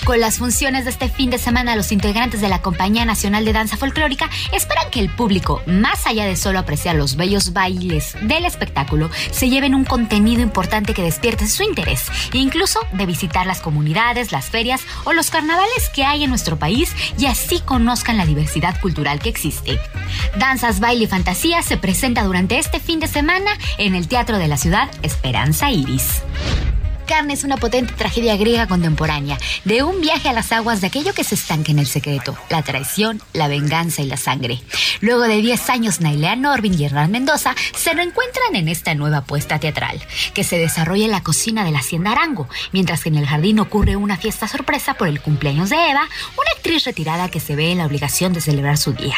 Con las funciones de este fin de semana, los integrantes de la Compañía Nacional de Danza Folclórica esperan que el público, más allá de solo apreciar los bellos bailes del espectáculo, se lleven un contenido importante que despierte su interés, incluso de visitar las comunidades, las ferias o los carnavales que hay en nuestro país y así conozcan la diversidad cultural que existe. Danzas, baile y fantasía se presenta durante este fin de semana en el Teatro de la Ciudad Esperanza Iris. Carne es una potente tragedia griega contemporánea, de un viaje a las aguas de aquello que se estanca en el secreto, la traición, la venganza y la sangre. Luego de 10 años, Nailea Norvin y Hernán Mendoza se reencuentran en esta nueva apuesta teatral, que se desarrolla en la cocina de la Hacienda Arango, mientras que en el jardín ocurre una fiesta sorpresa por el cumpleaños de Eva, una actriz retirada que se ve en la obligación de celebrar su día.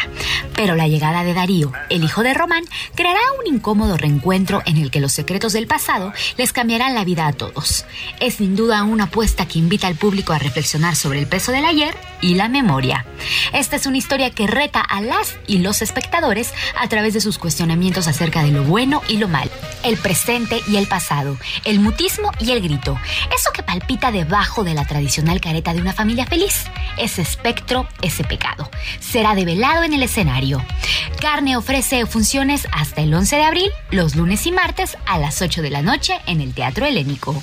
Pero la llegada de Darío, el hijo de Román, creará un incómodo reencuentro en el que los secretos del pasado les cambiarán la vida a todos. Es sin duda una apuesta que invita al público a reflexionar sobre el peso del ayer y la memoria. Esta es una historia que reta a las y los espectadores a través de sus cuestionamientos acerca de lo bueno y lo mal, el presente y el pasado, el mutismo y el grito, eso que palpita debajo de la tradicional careta de una familia feliz, ese espectro, ese pecado. Será develado en el escenario. Carne ofrece funciones hasta el 11 de abril, los lunes y martes a las 8 de la noche en el Teatro Helénico.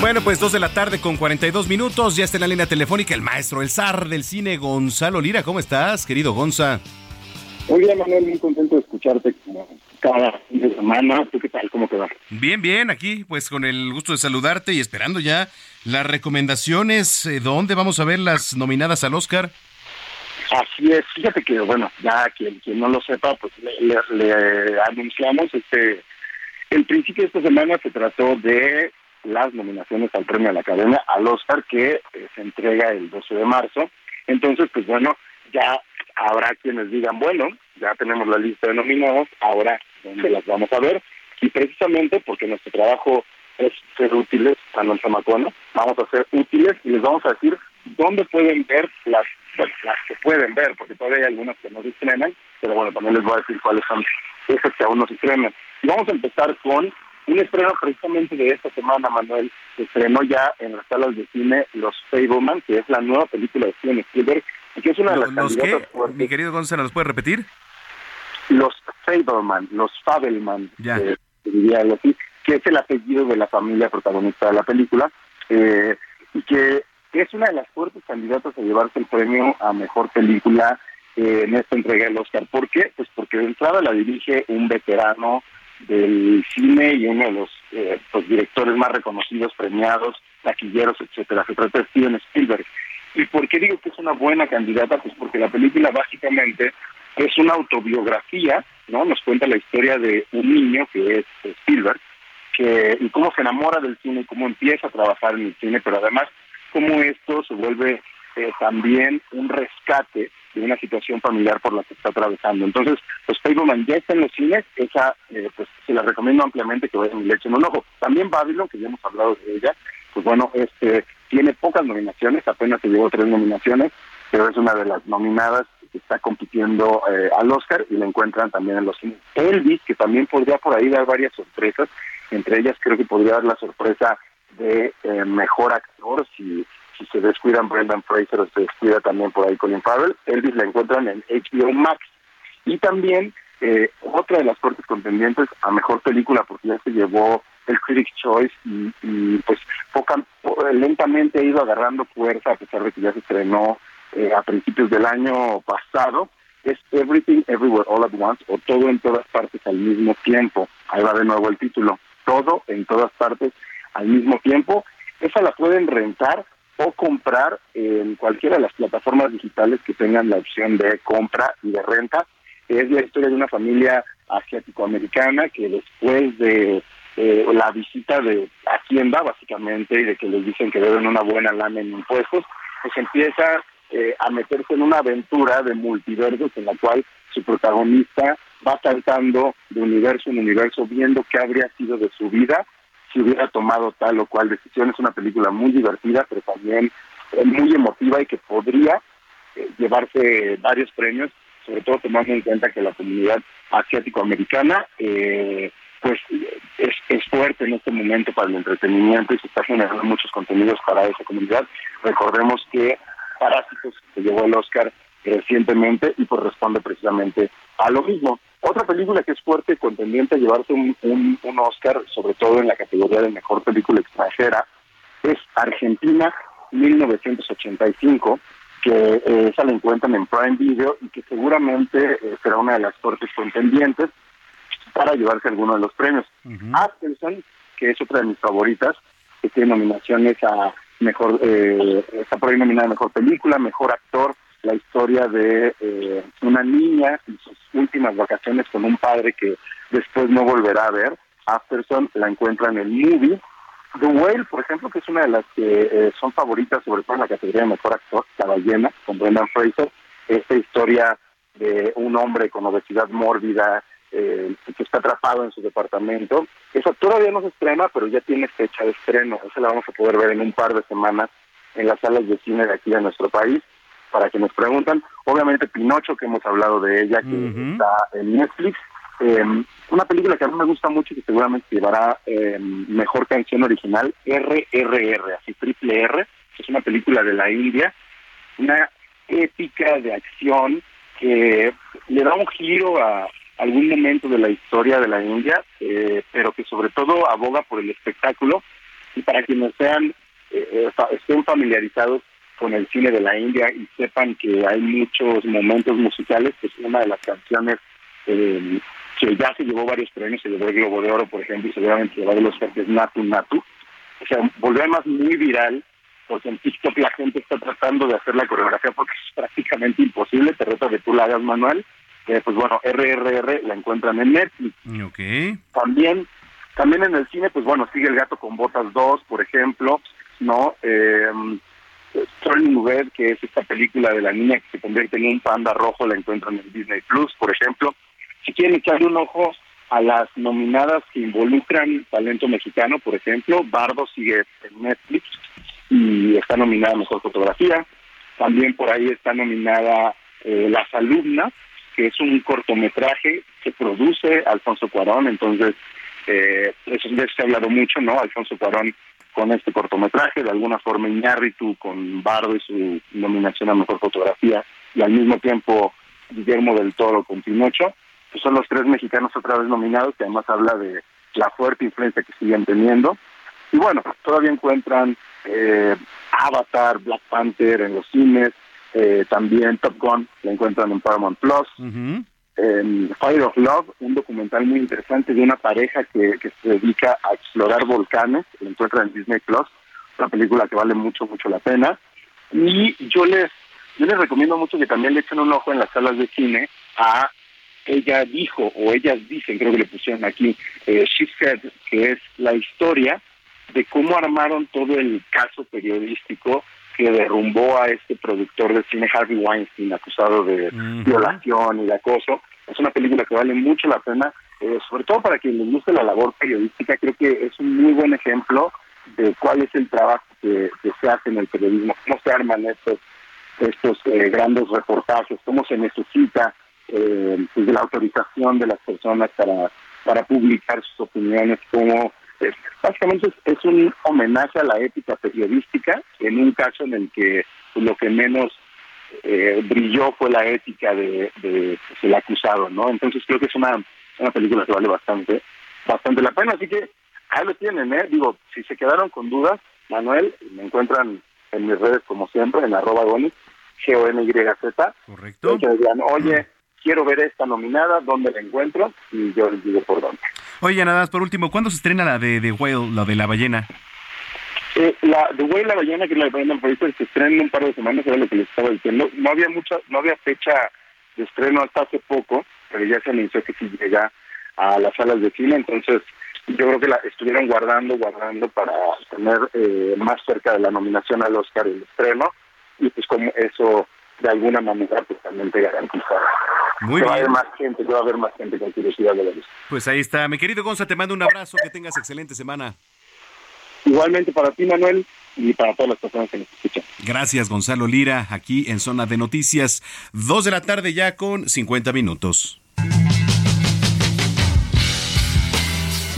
Bueno, pues dos de la tarde con 42 minutos. Ya está en la línea telefónica el maestro, el zar del cine, Gonzalo Lira. ¿Cómo estás, querido Gonza? Muy bien, Manuel, muy contento de escucharte como cada fin de semana. ¿Tú qué tal? ¿Cómo te va? Bien, bien, aquí pues con el gusto de saludarte y esperando ya las recomendaciones. Eh, ¿Dónde vamos a ver las nominadas al Oscar? Así es, fíjate que, bueno, ya quien, quien no lo sepa, pues le, le anunciamos este... El principio de esta semana se trató de las nominaciones al premio de la Academia, al Oscar, que eh, se entrega el 12 de marzo. Entonces, pues bueno, ya habrá quienes digan, bueno, ya tenemos la lista de nominados, ahora dónde las vamos a ver. Y precisamente porque nuestro trabajo es ser útiles a nuestra macona, vamos a ser útiles y les vamos a decir dónde pueden ver las, las que pueden ver, porque todavía hay algunas que no se estrenan, pero bueno, también les voy a decir cuáles son esas que aún no se estrenan. Y vamos a empezar con un estreno precisamente de esta semana, Manuel, se estrenó ya en las salas de cine Los Fableman, que es la nueva película de Steven Spielberg, y que es una de las ¿Los qué? Mi querido Gonzalo, ¿nos puede repetir? Los Fableman, los Fableman, ya. Eh, diría algo así, que es el apellido de la familia protagonista de la película, eh, y que es una de las fuertes candidatas a llevarse el premio a mejor película eh, en esta entrega del Oscar. ¿Por qué? Pues porque de entrada la dirige un veterano del cine y uno de los eh, pues, directores más reconocidos, premiados, taquilleros, etcétera. Se trata de Steven Spielberg. ¿Y por qué digo que es una buena candidata? Pues porque la película básicamente es una autobiografía, ¿no? Nos cuenta la historia de un niño que es Spielberg, que y cómo se enamora del cine, cómo empieza a trabajar en el cine, pero además cómo esto se vuelve eh, también un rescate de una situación familiar por la que está atravesando. Entonces, pues Fableman ya está en los cines, esa eh, pues se la recomiendo ampliamente que vayan y le echen un ojo. También Babylon, que ya hemos hablado de ella, pues bueno, este tiene pocas nominaciones, apenas se llevó tres nominaciones, pero es una de las nominadas está compitiendo eh, al Oscar y la encuentran también en los cines. Elvis, que también podría por ahí dar varias sorpresas, entre ellas creo que podría dar la sorpresa de eh, mejor actor si, si se descuidan Brendan Fraser o se descuida también por ahí Colin Farrell. Elvis la encuentran en HBO Max. Y también eh, otra de las cortes contendientes a mejor película, porque ya se llevó el Critics' Choice y, pues poca, lentamente ha ido agarrando fuerza a pesar de que ya se estrenó eh, a principios del año pasado, es Everything Everywhere All at Once o Todo en todas partes al mismo tiempo. Ahí va de nuevo el título, Todo en todas partes al mismo tiempo. Esa la pueden rentar o comprar en cualquiera de las plataformas digitales que tengan la opción de compra y de renta. Es la historia de una familia asiático-americana que después de eh, la visita de Hacienda, básicamente, y de que les dicen que deben una buena lana en impuestos, pues empieza eh, a meterse en una aventura de multiversos en la cual su protagonista va saltando de universo en universo viendo qué habría sido de su vida si hubiera tomado tal o cual decisión. Es una película muy divertida, pero también eh, muy emotiva y que podría llevarse varios premios, sobre todo tomando en cuenta que la comunidad asiático-americana eh, pues es, es, fuerte en este momento para el entretenimiento y se está generando muchos contenidos para esa comunidad. Recordemos que Parásitos se llevó el Oscar recientemente y pues responde precisamente a lo mismo. Otra película que es fuerte contendiente a llevarse un, un, un Oscar, sobre todo en la categoría de mejor película extranjera, es Argentina 1985, que eh, esa la encuentran en Prime Video y que seguramente eh, será una de las fuertes contendientes para llevarse alguno de los premios. Uh que es otra de mis favoritas, que tiene nominaciones a mejor, eh, está por ahí nominada mejor película, mejor actor, la historia de eh, una niña en sus últimas vacaciones con un padre que después no volverá a ver. Afterson la encuentra en el movie. The Whale, por ejemplo, que es una de las que eh, son favoritas, sobre todo en la categoría de mejor actor, La ballena, con Brendan Fraser. Esta historia de un hombre con obesidad mórbida eh, que está atrapado en su departamento. Eso todavía no se estrena, pero ya tiene fecha de estreno. Esa la vamos a poder ver en un par de semanas en las salas de cine de aquí de nuestro país. Para que nos preguntan, obviamente Pinocho, que hemos hablado de ella, que está en Netflix. Em, una película que a mí me gusta mucho y que seguramente llevará em, mejor canción original, RRR, así triple R. Es una película de la India, una épica de acción que le da un giro a, algún momento de la historia de la India, eh, pero que sobre todo aboga por el espectáculo y para quienes sean eh, eh, estén familiarizados con el cine de la India y sepan que hay muchos momentos musicales, que es una de las canciones que ya se llevó varios premios, se llevó el Globo de Oro, por ejemplo, y seguramente llevó los es Natu Natu. O sea, volvió además muy viral, porque en TikTok la gente está tratando de hacer la coreografía porque es prácticamente imposible, te reto que tú la hagas manual, pues bueno, RRR la encuentran en Netflix. Okay. También, también en el cine, pues bueno, sigue El Gato con Botas 2, por ejemplo, ¿no? Eh, Turning Red, que es esta película de la niña que se convierte en un panda rojo, la encuentran en Disney Plus, por ejemplo. Si quieren echarle un ojo a las nominadas que involucran talento mexicano, por ejemplo, Bardo sigue en Netflix y está nominada a Mejor Fotografía. También por ahí está nominada eh, Las Alumnas, que es un cortometraje que produce Alfonso Cuarón, entonces eh, eso de eso se ha hablado mucho, ¿no? Alfonso Cuarón con este cortometraje, de alguna forma Iñárritu con Bardo y su nominación a Mejor Fotografía, y al mismo tiempo Guillermo del Toro con Pinocho, pues son los tres mexicanos otra vez nominados, que además habla de la fuerte influencia que siguen teniendo. Y bueno, todavía encuentran eh, Avatar, Black Panther en los cines, eh, también Top Gun la encuentran en Paramount Plus. Fire of Love, un documental muy interesante de una pareja que, se dedica a explorar volcanes, la encuentran en Disney Plus, una película que vale mucho, mucho la pena. Y yo les, yo les recomiendo mucho que también le echen un ojo en las salas de cine a ella dijo, o ellas dicen, creo que le pusieron aquí, eh, She Said, que es la historia de cómo armaron todo el caso periodístico que derrumbó a este productor de cine Harvey Weinstein acusado de violación y de acoso. Es una película que vale mucho la pena, eh, sobre todo para quien les guste la labor periodística, creo que es un muy buen ejemplo de cuál es el trabajo que, se hace en el periodismo, cómo se arman estos estos eh, grandes reportajes, cómo se necesita eh, pues, la autorización de las personas para, para publicar sus opiniones, básicamente es, un homenaje a la ética periodística, en un caso en el que pues, lo que menos eh, brilló fue la ética de, de pues, el acusado, ¿no? Entonces creo que es una, una película que vale bastante, bastante la pena, así que ahí lo tienen, ¿eh? Digo, si se quedaron con dudas, Manuel, me encuentran en mis redes como siempre, en arroba goni, G-O-N-Y-Z. Correcto. Que digan, oye, quiero ver esta nominada, ¿dónde la encuentro? Y yo les digo por dónde. Oye, nada más por último, ¿cuándo se estrena la de The Whale, la de la ballena? Eh, la The Whale, la ballena, que es la ballena proyecto, se estrena en un par de semanas, era lo que les estaba diciendo. No había mucha, no había fecha de estreno hasta hace poco, pero ya se anunció que sí llega a las salas de cine, entonces yo creo que la estuvieron guardando, guardando para tener eh, más cerca de la nominación al Oscar el estreno y pues como eso de alguna manera pues también te garantiza Muy que va a bien. haber más gente, que va a haber más gente con curiosidad de ver esto. Pues ahí está. Mi querido Gonza, te mando un abrazo, que tengas excelente semana. Igualmente para ti Manuel y para todas las personas que nos escuchan. Gracias, Gonzalo Lira, aquí en Zona de Noticias. Dos de la tarde ya con 50 minutos.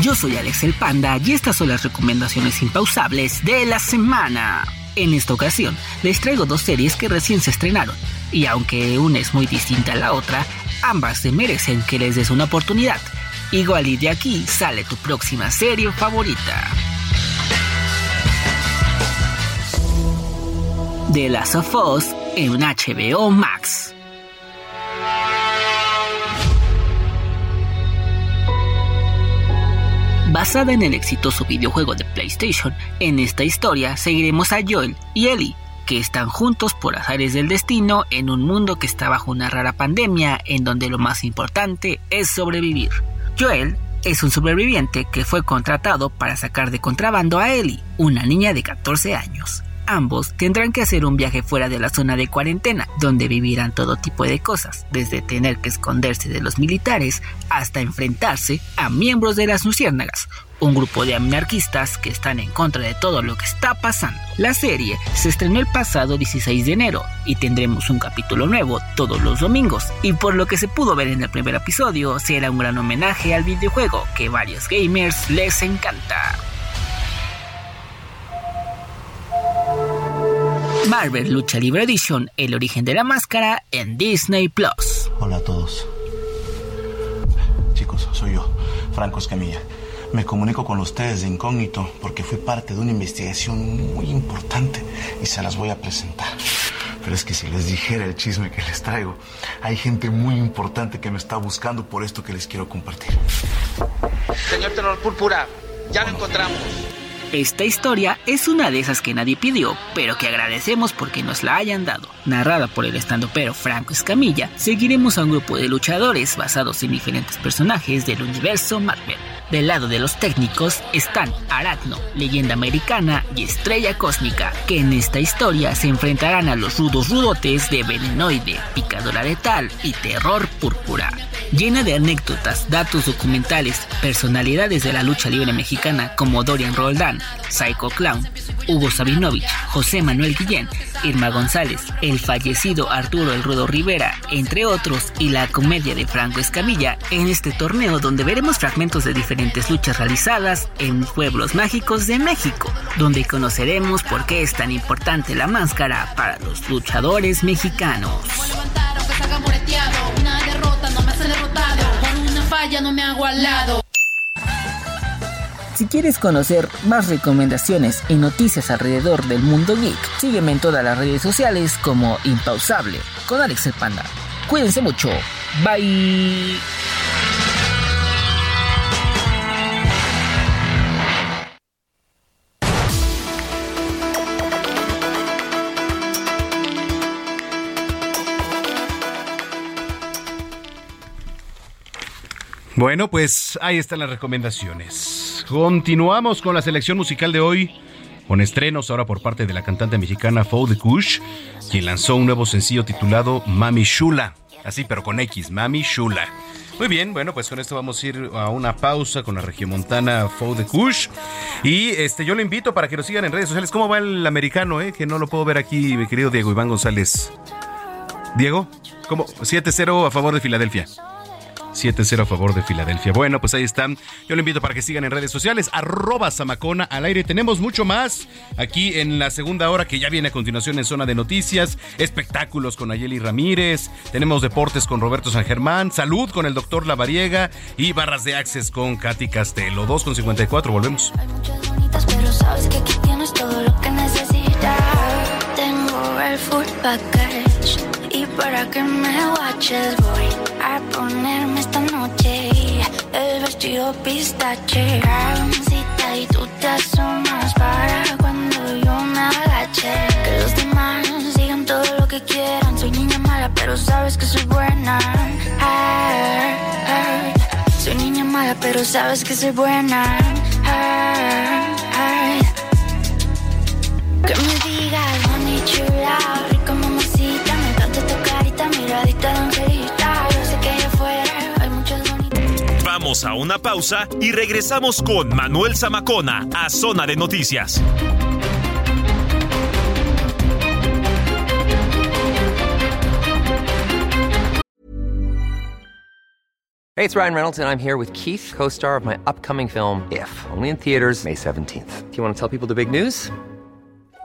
Yo soy Alex el Panda y estas son las recomendaciones impausables de la semana. En esta ocasión les traigo dos series que recién se estrenaron y aunque una es muy distinta a la otra, ambas se merecen que les des una oportunidad. Igual y de aquí sale tu próxima serie favorita. The Last of Us en HBO Max. Basada en el exitoso videojuego de PlayStation, en esta historia seguiremos a Joel y Ellie, que están juntos por azares del destino en un mundo que está bajo una rara pandemia en donde lo más importante es sobrevivir. Joel es un sobreviviente que fue contratado para sacar de contrabando a Ellie, una niña de 14 años. Ambos tendrán que hacer un viaje fuera de la zona de cuarentena, donde vivirán todo tipo de cosas, desde tener que esconderse de los militares hasta enfrentarse a miembros de las Luciérnagas, un grupo de anarquistas que están en contra de todo lo que está pasando. La serie se estrenó el pasado 16 de enero y tendremos un capítulo nuevo todos los domingos, y por lo que se pudo ver en el primer episodio, será un gran homenaje al videojuego que varios gamers les encanta. Marvel Lucha Libre Edition, el origen de la máscara en Disney Plus. Hola a todos. Chicos, soy yo, Franco Escamilla. Me comunico con ustedes de incógnito porque fui parte de una investigación muy importante y se las voy a presentar. Pero es que si les dijera el chisme que les traigo, hay gente muy importante que me está buscando por esto que les quiero compartir. Señor Tenor Púrpura, ya lo encontramos. Esta historia es una de esas que nadie pidió, pero que agradecemos porque nos la hayan dado. Narrada por el estandopero Franco Escamilla, seguiremos a un grupo de luchadores basados en diferentes personajes del universo Marvel. Del lado de los técnicos están Aracno, leyenda americana y estrella cósmica, que en esta historia se enfrentarán a los rudos rudotes de Venenoide, Picadora Letal y Terror Púrpura. Llena de anécdotas, datos documentales, personalidades de la lucha libre mexicana como Dorian Roldán, Psycho Clown, Hugo Sabinovich, José Manuel Guillén, Irma González, el fallecido Arturo El Rudo Rivera, entre otros, y la comedia de Franco Escamilla en este torneo donde veremos fragmentos de diferentes luchas realizadas en pueblos mágicos de México, donde conoceremos por qué es tan importante la máscara para los luchadores mexicanos. Si quieres conocer más recomendaciones y noticias alrededor del mundo geek, sígueme en todas las redes sociales como Impausable con Alex el Panda. Cuídense mucho. Bye. Bueno, pues ahí están las recomendaciones. Continuamos con la selección musical de hoy, con estrenos ahora por parte de la cantante mexicana Fou de Kush, quien lanzó un nuevo sencillo titulado Mami Shula. Así, pero con X, Mami Shula. Muy bien, bueno, pues con esto vamos a ir a una pausa con la regiomontana Fou de Kush. Y este, yo lo invito para que nos sigan en redes sociales. ¿Cómo va el americano, eh? Que no lo puedo ver aquí, mi querido Diego Iván González. Diego, ¿cómo? 7-0 a favor de Filadelfia. 7-0 a favor de Filadelfia. Bueno, pues ahí están. Yo lo invito para que sigan en redes sociales. Arroba Samacona al aire. Tenemos mucho más aquí en la segunda hora que ya viene a continuación en zona de noticias. Espectáculos con Ayeli Ramírez. Tenemos deportes con Roberto San Germán. Salud con el doctor Lavariega. Y barras de access con Katy Castelo. 2 con 54. Volvemos. pero sabes que aquí tienes todo lo que necesitas. Tengo el y para que me watches voy a ponerme esta noche el vestido pistache. Camisita y tú te asomas para cuando yo me agache. Que los demás digan todo lo que quieran. Soy niña mala, pero sabes que soy buena. Soy niña mala, pero sabes que soy buena. Que me digas, mami chula, Vamos a una pausa y regresamos con Manuel Zamacona a Zona de Noticias. Hey, it's Ryan Reynolds, and I'm here with Keith, co star of my upcoming film, If, only in theaters, May 17th. Do you want to tell people the big news?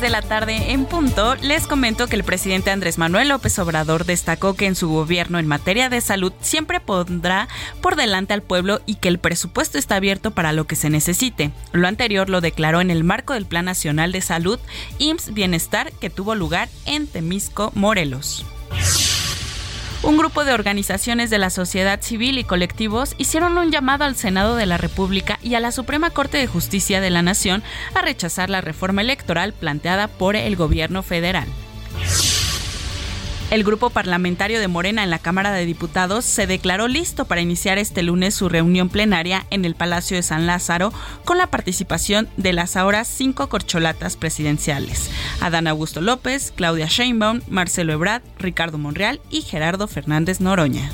De la tarde en punto, les comento que el presidente Andrés Manuel López Obrador destacó que en su gobierno en materia de salud siempre pondrá por delante al pueblo y que el presupuesto está abierto para lo que se necesite. Lo anterior lo declaró en el marco del Plan Nacional de Salud IMSS Bienestar que tuvo lugar en Temisco, Morelos. Un grupo de organizaciones de la sociedad civil y colectivos hicieron un llamado al Senado de la República y a la Suprema Corte de Justicia de la Nación a rechazar la reforma electoral planteada por el gobierno federal. El grupo parlamentario de Morena en la Cámara de Diputados se declaró listo para iniciar este lunes su reunión plenaria en el Palacio de San Lázaro con la participación de las ahora cinco corcholatas presidenciales: Adán Augusto López, Claudia Sheinbaum, Marcelo Ebrard, Ricardo Monreal y Gerardo Fernández Noroña.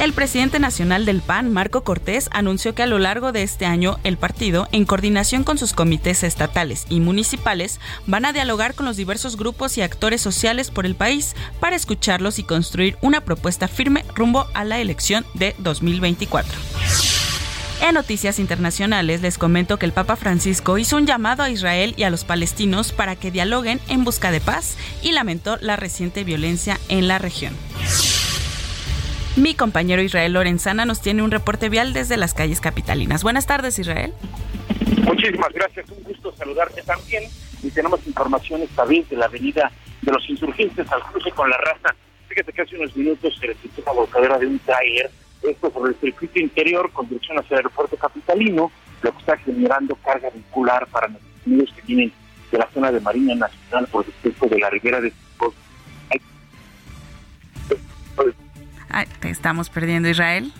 El presidente nacional del PAN, Marco Cortés, anunció que a lo largo de este año el partido, en coordinación con sus comités estatales y municipales, van a dialogar con los diversos grupos y actores sociales por el país para escucharlos y construir una propuesta firme rumbo a la elección de 2024. En noticias internacionales les comento que el Papa Francisco hizo un llamado a Israel y a los palestinos para que dialoguen en busca de paz y lamentó la reciente violencia en la región. Mi compañero Israel Lorenzana nos tiene un reporte vial desde las calles capitalinas. Buenas tardes, Israel. Muchísimas gracias, un gusto saludarte también. Y tenemos información esta vez de la avenida de los insurgentes al cruce con la raza. Fíjate que hace unos minutos se registró una volcadera de un tráiler, esto sobre el circuito interior con dirección hacia el aeropuerto capitalino, lo que está generando carga vehicular para los amigos que vienen de la zona de Marina Nacional por respecto de la ribera de Ay, te estamos perdiendo, Israel.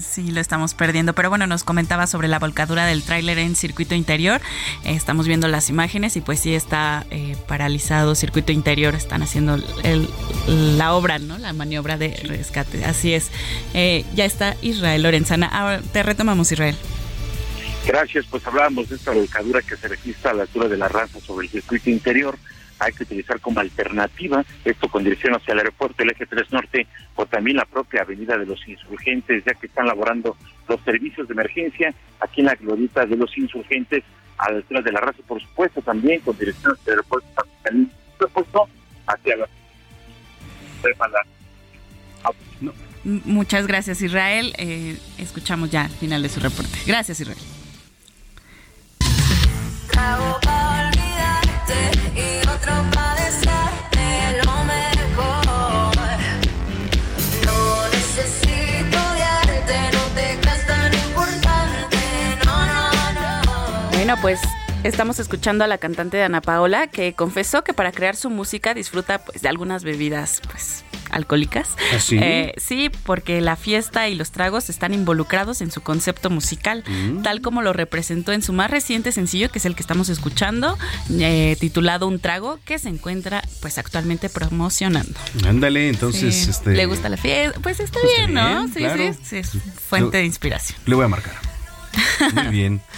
Sí, lo estamos perdiendo. Pero bueno, nos comentaba sobre la volcadura del tráiler en circuito interior. Eh, estamos viendo las imágenes y pues sí está eh, paralizado circuito interior. Están haciendo el, la obra, ¿no? La maniobra de rescate. Así es. Eh, ya está Israel Lorenzana. Ahora te retomamos, Israel. Gracias, pues hablábamos de esta volcadura que se registra a la altura de la raza sobre el circuito interior. Hay que utilizar como alternativa, esto con dirección hacia el aeropuerto, el eje 3 Norte, o también la propia avenida de los insurgentes, ya que están laborando los servicios de emergencia aquí en la glorita de los insurgentes, a la altura de la raza, por supuesto, también con dirección hacia el aeropuerto, por supuesto, hacia la... Muchas gracias, Israel. Eh, escuchamos ya al final de su reporte. Gracias, Israel. Bueno, pues estamos escuchando a la cantante de Ana Paola que confesó que para crear su música disfruta pues de algunas bebidas pues alcohólicas. ¿Ah, sí? Eh, sí, porque la fiesta y los tragos están involucrados en su concepto musical, Mm. tal como lo representó en su más reciente sencillo, que es el que estamos escuchando, eh, titulado Un trago, que se encuentra pues actualmente promocionando. Ándale, entonces, Sí, este. Le gusta la fiesta, pues está Pues bien, está ¿no? bien, claro. sí, sí, es fuente de inspiración. Le voy a marcar. Muy bien.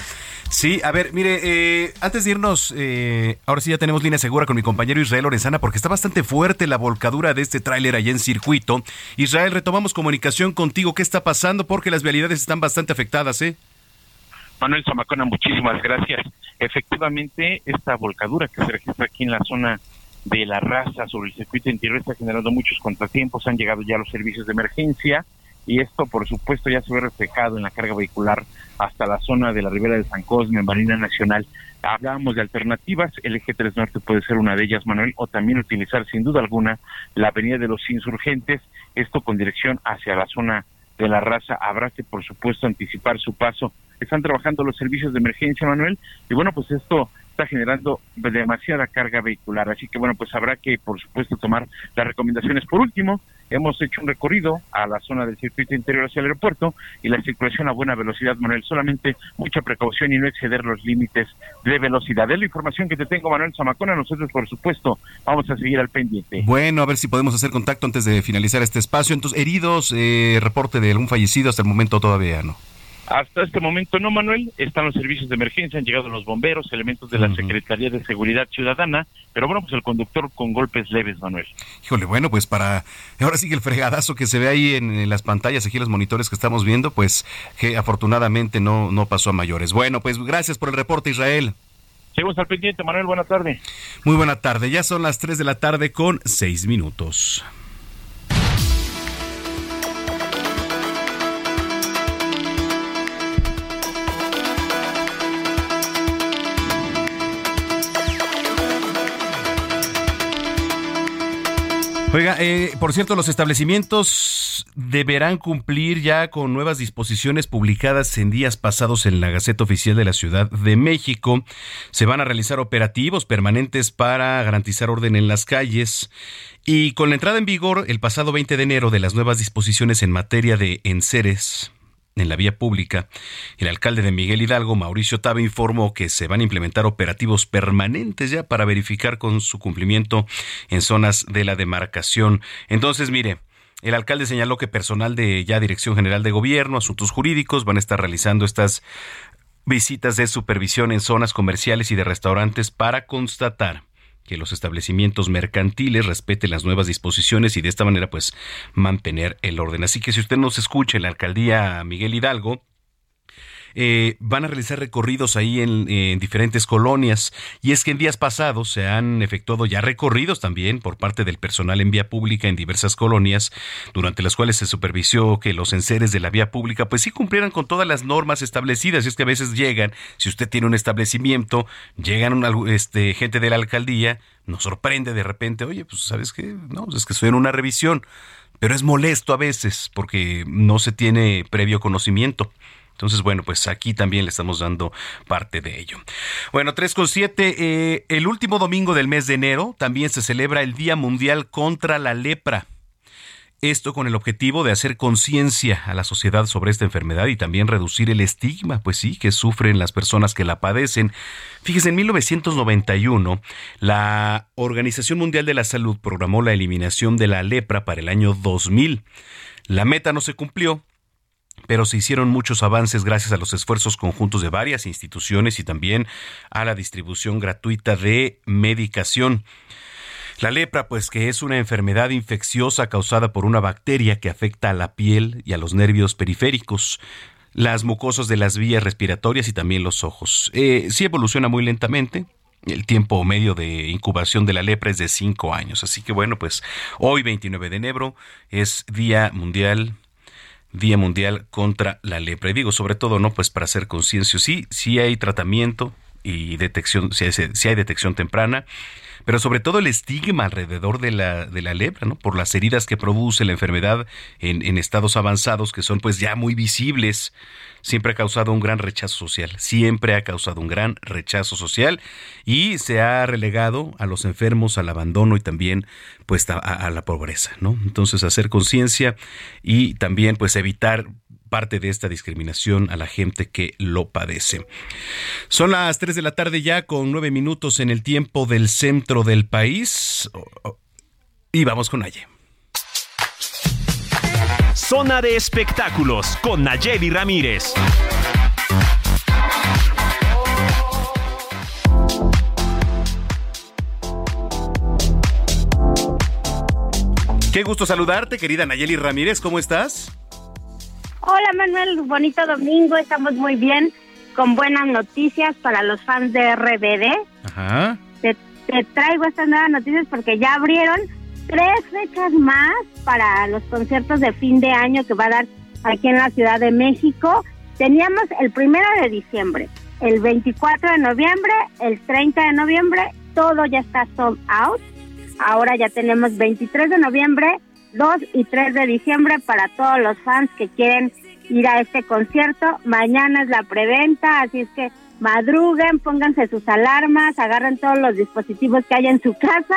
Sí, a ver, mire, eh, antes de irnos, eh, ahora sí ya tenemos línea segura con mi compañero Israel Lorenzana porque está bastante fuerte la volcadura de este tráiler allá en circuito. Israel, retomamos comunicación contigo. ¿Qué está pasando? Porque las vialidades están bastante afectadas, ¿eh? Manuel Zamacona, muchísimas gracias. Efectivamente, esta volcadura que se registra aquí en la zona de la raza sobre el circuito interior está generando muchos contratiempos. Han llegado ya los servicios de emergencia y esto, por supuesto, ya se ve reflejado en la carga vehicular hasta la zona de la ribera de San Cosme, Marina Nacional. Hablábamos de alternativas, el eje 3 Norte puede ser una de ellas, Manuel, o también utilizar sin duda alguna la avenida de los insurgentes, esto con dirección hacia la zona de la raza. Habrá que, por supuesto, anticipar su paso. Están trabajando los servicios de emergencia, Manuel, y bueno, pues esto está generando demasiada carga vehicular. Así que bueno, pues habrá que, por supuesto, tomar las recomendaciones. Por último, hemos hecho un recorrido a la zona del circuito interior hacia el aeropuerto y la circulación a buena velocidad, Manuel. Solamente mucha precaución y no exceder los límites de velocidad. Es la información que te tengo, Manuel Zamacona. Nosotros, por supuesto, vamos a seguir al pendiente. Bueno, a ver si podemos hacer contacto antes de finalizar este espacio. Entonces, heridos, eh, reporte de algún fallecido hasta el momento todavía, ¿no? Hasta este momento no, Manuel. Están los servicios de emergencia, han llegado los bomberos, elementos de la Secretaría de Seguridad Ciudadana, pero bueno, pues el conductor con golpes leves, Manuel. Híjole, bueno, pues para ahora sí que el fregadazo que se ve ahí en, las pantallas, aquí en los monitores que estamos viendo, pues que afortunadamente no, no pasó a mayores. Bueno, pues gracias por el reporte, Israel. Seguimos al pendiente, Manuel. Buena tarde. Muy buena tarde, ya son las 3 de la tarde con 6 minutos. Oiga, eh, por cierto, los establecimientos deberán cumplir ya con nuevas disposiciones publicadas en días pasados en la Gaceta Oficial de la Ciudad de México. Se van a realizar operativos permanentes para garantizar orden en las calles. Y con la entrada en vigor el pasado 20 de enero de las nuevas disposiciones en materia de enseres en la vía pública, el alcalde de Miguel Hidalgo, Mauricio Tabe, informó que se van a implementar operativos permanentes ya para verificar con su cumplimiento en zonas de la demarcación. Entonces, mire, el alcalde señaló que personal de ya Dirección General de Gobierno, Asuntos Jurídicos, van a estar realizando estas visitas de supervisión en zonas comerciales y de restaurantes para constatar que los establecimientos mercantiles respeten las nuevas disposiciones y de esta manera pues mantener el orden. Así que si usted nos escucha en la alcaldía Miguel Hidalgo, eh, van a realizar recorridos ahí en, en, diferentes colonias. Y es que en días pasados se han efectuado ya recorridos también por parte del personal en vía pública en diversas colonias, durante las cuales se supervisó que los enseres de la vía pública pues sí cumplieran con todas las normas establecidas. Y es que a veces llegan, si usted tiene un establecimiento, llegan este, gente de la alcaldía, nos sorprende de repente, oye, pues sabes qué, no, pues es que estoy en una revisión. Pero es molesto a veces porque no se tiene previo conocimiento. Entonces, bueno, pues aquí también le estamos dando parte de ello. Bueno, 3 con 7. Eh, el último domingo del mes de enero también se celebra el Día Mundial contra la Lepra. Esto con el objetivo de hacer conciencia a la sociedad sobre esta enfermedad y también reducir el estigma, pues sí, que sufren las personas que la padecen. Fíjese, en 1991, la Organización Mundial de la Salud programó la eliminación de la lepra para el año 2000. La meta no se cumplió, pero se hicieron muchos avances gracias a los esfuerzos conjuntos de varias instituciones y también a la distribución gratuita de medicación. La lepra, pues que es una enfermedad infecciosa causada por una bacteria que afecta a la piel y a los nervios periféricos las mucosas de las vías respiratorias y también los ojos. Eh, sí evoluciona muy lentamente, el tiempo medio de incubación de la lepra es de cinco años. Así que bueno, pues hoy 29 de enero es Día Mundial Día Mundial contra la lepra. Y digo, sobre todo, ¿no? Pues para hacer conciencia, sí, sí hay tratamiento y detección, si hay detección temprana pero sobre todo el estigma alrededor de la, de la lepra, ¿no? Por las heridas que produce la enfermedad en, en estados avanzados que son pues ya muy visibles, siempre ha causado un gran rechazo social, siempre ha causado un gran rechazo social y se ha relegado a los enfermos al abandono y también pues a, la pobreza, ¿no? Entonces hacer conciencia y también pues evitar parte de esta discriminación a la gente que lo padece. Son las 3 de la tarde ya con 9 minutos en el tiempo del centro del país y vamos con Naye. Zona de espectáculos con Nayeli Ramírez. Qué gusto saludarte, querida Nayeli Ramírez, ¿cómo estás? Hola Manuel, bonito domingo, estamos muy bien, con buenas noticias para los fans de RBD. Ajá. Te, traigo estas nuevas noticias porque ya abrieron tres fechas más para los conciertos de fin de año que va a dar aquí en la Ciudad de México. Teníamos el primero de diciembre, el 24 de noviembre, el 30 de noviembre, todo ya está sold out. Ahora ya tenemos 23 de noviembre, 2 y 3 de diciembre para todos los fans que quieren ir a este concierto. Mañana es la preventa, así es que madruguen, pónganse sus alarmas, agarren todos los dispositivos que hay en su casa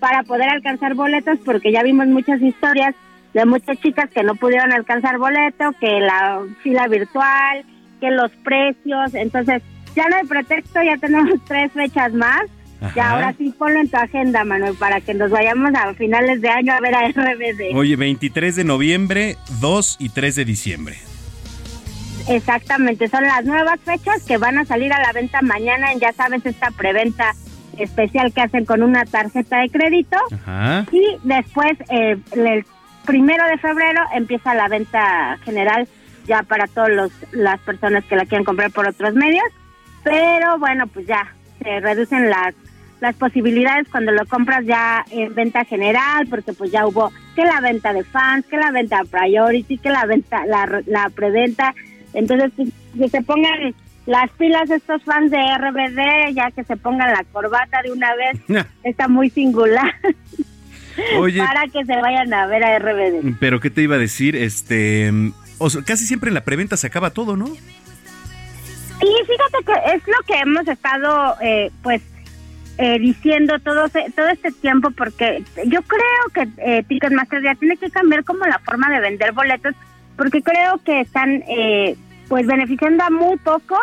para poder alcanzar boletos, porque ya vimos muchas historias de muchas chicas que no pudieron alcanzar boleto, que la fila virtual, que los precios, entonces ya no hay pretexto, ya tenemos tres fechas más y ahora sí ponlo en tu agenda, Manuel, para que nos vayamos a finales de año a ver a RBD. Oye, 23 de noviembre, 2 y 3 de diciembre. Exactamente, son las nuevas fechas que van a salir a la venta mañana en, ya sabes, esta preventa especial que hacen con una tarjeta de crédito. Y después, eh, el primero de febrero, empieza la venta general ya para todas las personas que la quieran comprar por otros medios. Pero bueno, pues ya se reducen las las posibilidades cuando lo compras ya en venta general, porque pues ya hubo que la venta de fans, que la venta priority, que la venta, la, la preventa. Entonces, pues, que se pongan las pilas estos fans de RBD, ya que se pongan la corbata de una vez, está muy singular. Oye, para que se vayan a ver a RBD. Pero qué te iba a decir, este, casi siempre en la preventa se acaba todo, ¿no? Sí, fíjate que es lo que hemos estado, eh, pues, eh, diciendo todo, todo este tiempo porque yo creo que eh, Ticketmaster ya tiene que cambiar como la forma de vender boletos porque creo que están eh, pues beneficiando a muy pocos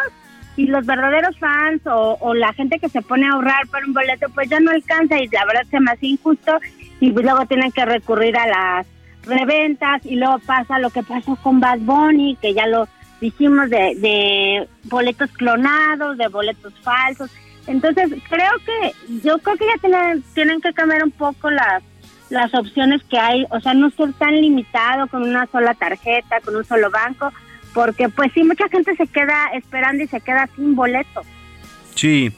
y los verdaderos fans o, la gente que se pone a ahorrar por un boleto pues ya no alcanza y la verdad se me hace injusto y pues luego tienen que recurrir a las reventas y luego pasa lo que pasó con Bad Bunny que ya lo dijimos de, de boletos clonados, de boletos falsos. Entonces, creo que, yo creo que ya tienen, tienen que cambiar un poco las, las opciones que hay, o sea, no ser tan limitado con una sola tarjeta, con un solo banco, porque pues sí, mucha gente se queda esperando y se queda sin boleto. Sí,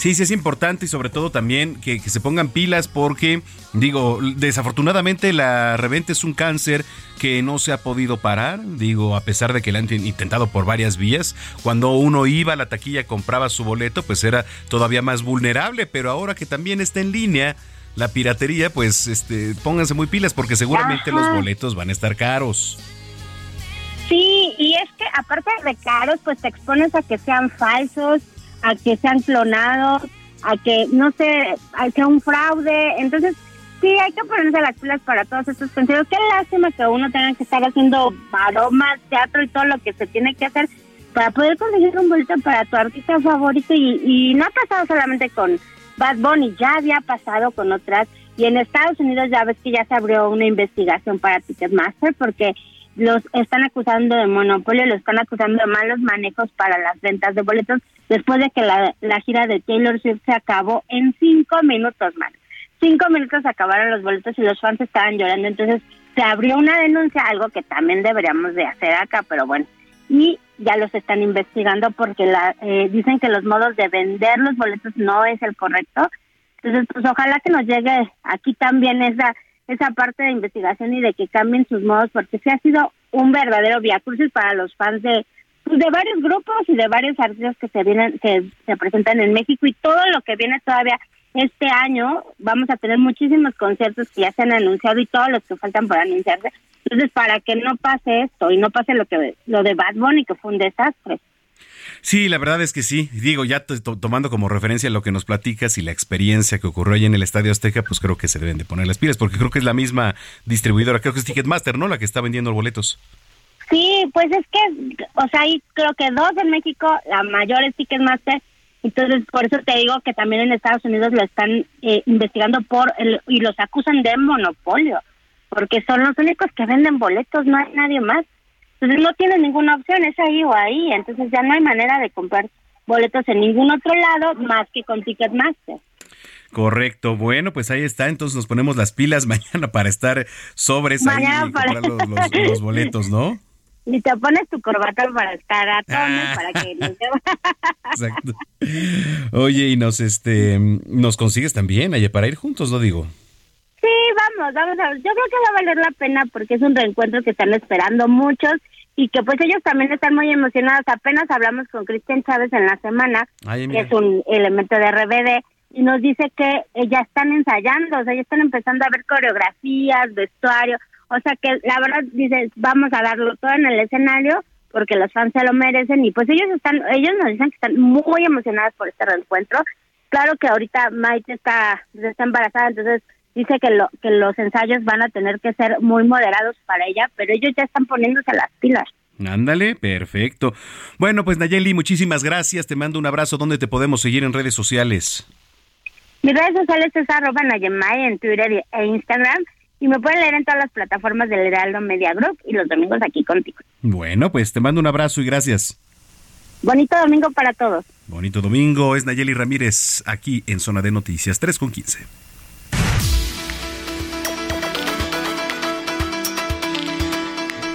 Sí, sí es importante y sobre todo también que, se pongan pilas porque, digo, desafortunadamente la reventa es un cáncer que no se ha podido parar, digo, a pesar de que lo han intentado por varias vías. Cuando uno iba a la taquilla, compraba su boleto, pues era todavía más vulnerable, pero ahora que también está en línea la piratería, pues este, pónganse muy pilas porque seguramente los boletos van a estar caros. Sí, y es que aparte de caros, pues te expones a que sean falsos, a que sean clonados, a que, no sé, a que un fraude. Entonces, sí, hay que ponerse las pilas para todos estos consejos. Qué lástima que uno tenga que estar haciendo maromas, teatro y todo lo que se tiene que hacer para poder conseguir un boleto para tu artista favorito. Y, y no ha pasado solamente con Bad Bunny, ya había pasado con otras. Y en Estados Unidos ya ves que ya se abrió una investigación para Ticketmaster porque los están acusando de monopolio, los están acusando de malos manejos para las ventas de boletos después de que la, la gira de Taylor Swift se acabó en cinco minutos, man. Cinco minutos acabaron los boletos y los fans estaban llorando, entonces se abrió una denuncia, algo que también deberíamos de hacer acá, pero bueno, y ya los están investigando porque la, eh, dicen que los modos de vender los boletos no es el correcto. Entonces, pues ojalá que nos llegue aquí también esa esa parte de investigación y de que cambien sus modos, porque sí ha sido un verdadero viacrucis para los fans de pues, de varios grupos y de varios artistas que se vienen que se presentan en México y todo lo que viene todavía este año vamos a tener muchísimos conciertos que ya se han anunciado y todos los que faltan por anunciarse. Entonces, para que no pase esto y no pase lo que lo de Bad Bunny que fue un desastre. Sí, la verdad es que sí. Digo, ya tomando como referencia lo que nos platicas y la experiencia que ocurrió ahí en el Estadio Azteca, pues creo que se deben de poner las pilas, porque creo que es la misma distribuidora, creo que es Ticketmaster, ¿no? La que está vendiendo boletos. Sí, pues es que, o sea, hay creo que dos en México, la mayor es Ticketmaster, entonces por eso te digo que también en Estados Unidos lo están eh, investigando por el, y los acusan de monopolio, porque son los únicos que venden boletos, no hay nadie más. Entonces no tiene ninguna opción, es ahí o ahí. Entonces ya no hay manera de comprar boletos en ningún otro lado más que con Ticketmaster. Correcto. Bueno, pues ahí está. Entonces nos ponemos las pilas mañana para estar sobres ahí y comprar los, boletos, ¿no? Y te pones tu corbata para estar a tono, ah. para que Exacto. Oye, y nos este nos consigues también, allá para ir juntos, lo digo. Sí, vamos, vamos a ver. Yo creo que va a valer la pena porque es un reencuentro que están esperando muchos y que pues ellos también están muy emocionados. Apenas hablamos con Cristian Chávez en la semana, que es un elemento de RBD, y nos dice que ya están ensayando, o sea, ya están empezando a ver coreografías, vestuario, o sea que la verdad dice, vamos a darlo todo en el escenario porque los fans se lo merecen y pues ellos están, ellos nos dicen que están muy emocionados por este reencuentro. Claro que ahorita Maite está, está embarazada, entonces dice que, lo, que los ensayos van a tener que ser muy moderados para ella, pero ellos ya están poniéndose las pilas. Ándale, perfecto. Bueno, pues Nayeli, muchísimas gracias. Te mando un abrazo. ¿Dónde te podemos seguir en redes sociales? Mis redes sociales es arroba Nayemay en Twitter e Instagram. Y me pueden leer en todas las plataformas del Heraldo Media Group y los domingos aquí contigo. Bueno, pues te mando un abrazo y gracias. Bonito domingo para todos. Bonito domingo. Es Nayeli Ramírez aquí en Zona de Noticias 3 con 15.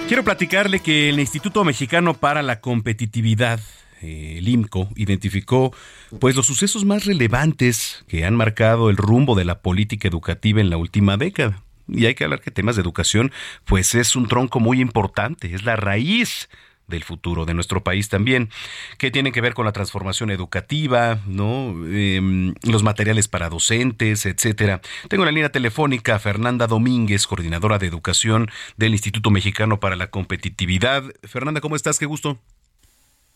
Quiero platicarle que el Instituto Mexicano para la Competitividad, eh, el IMCO, identificó pues los sucesos más relevantes que han marcado el rumbo de la política educativa en la última década. Y hay que hablar que temas de educación pues es un tronco muy importante, es la raíz del futuro de nuestro país también, que tienen que ver con la transformación educativa, ¿no? Em, los materiales para docentes, etcétera. Tengo en la línea telefónica a Fernanda Domínguez, coordinadora de educación del Instituto Mexicano para la Competitividad. Fernanda, ¿cómo estás? Qué gusto.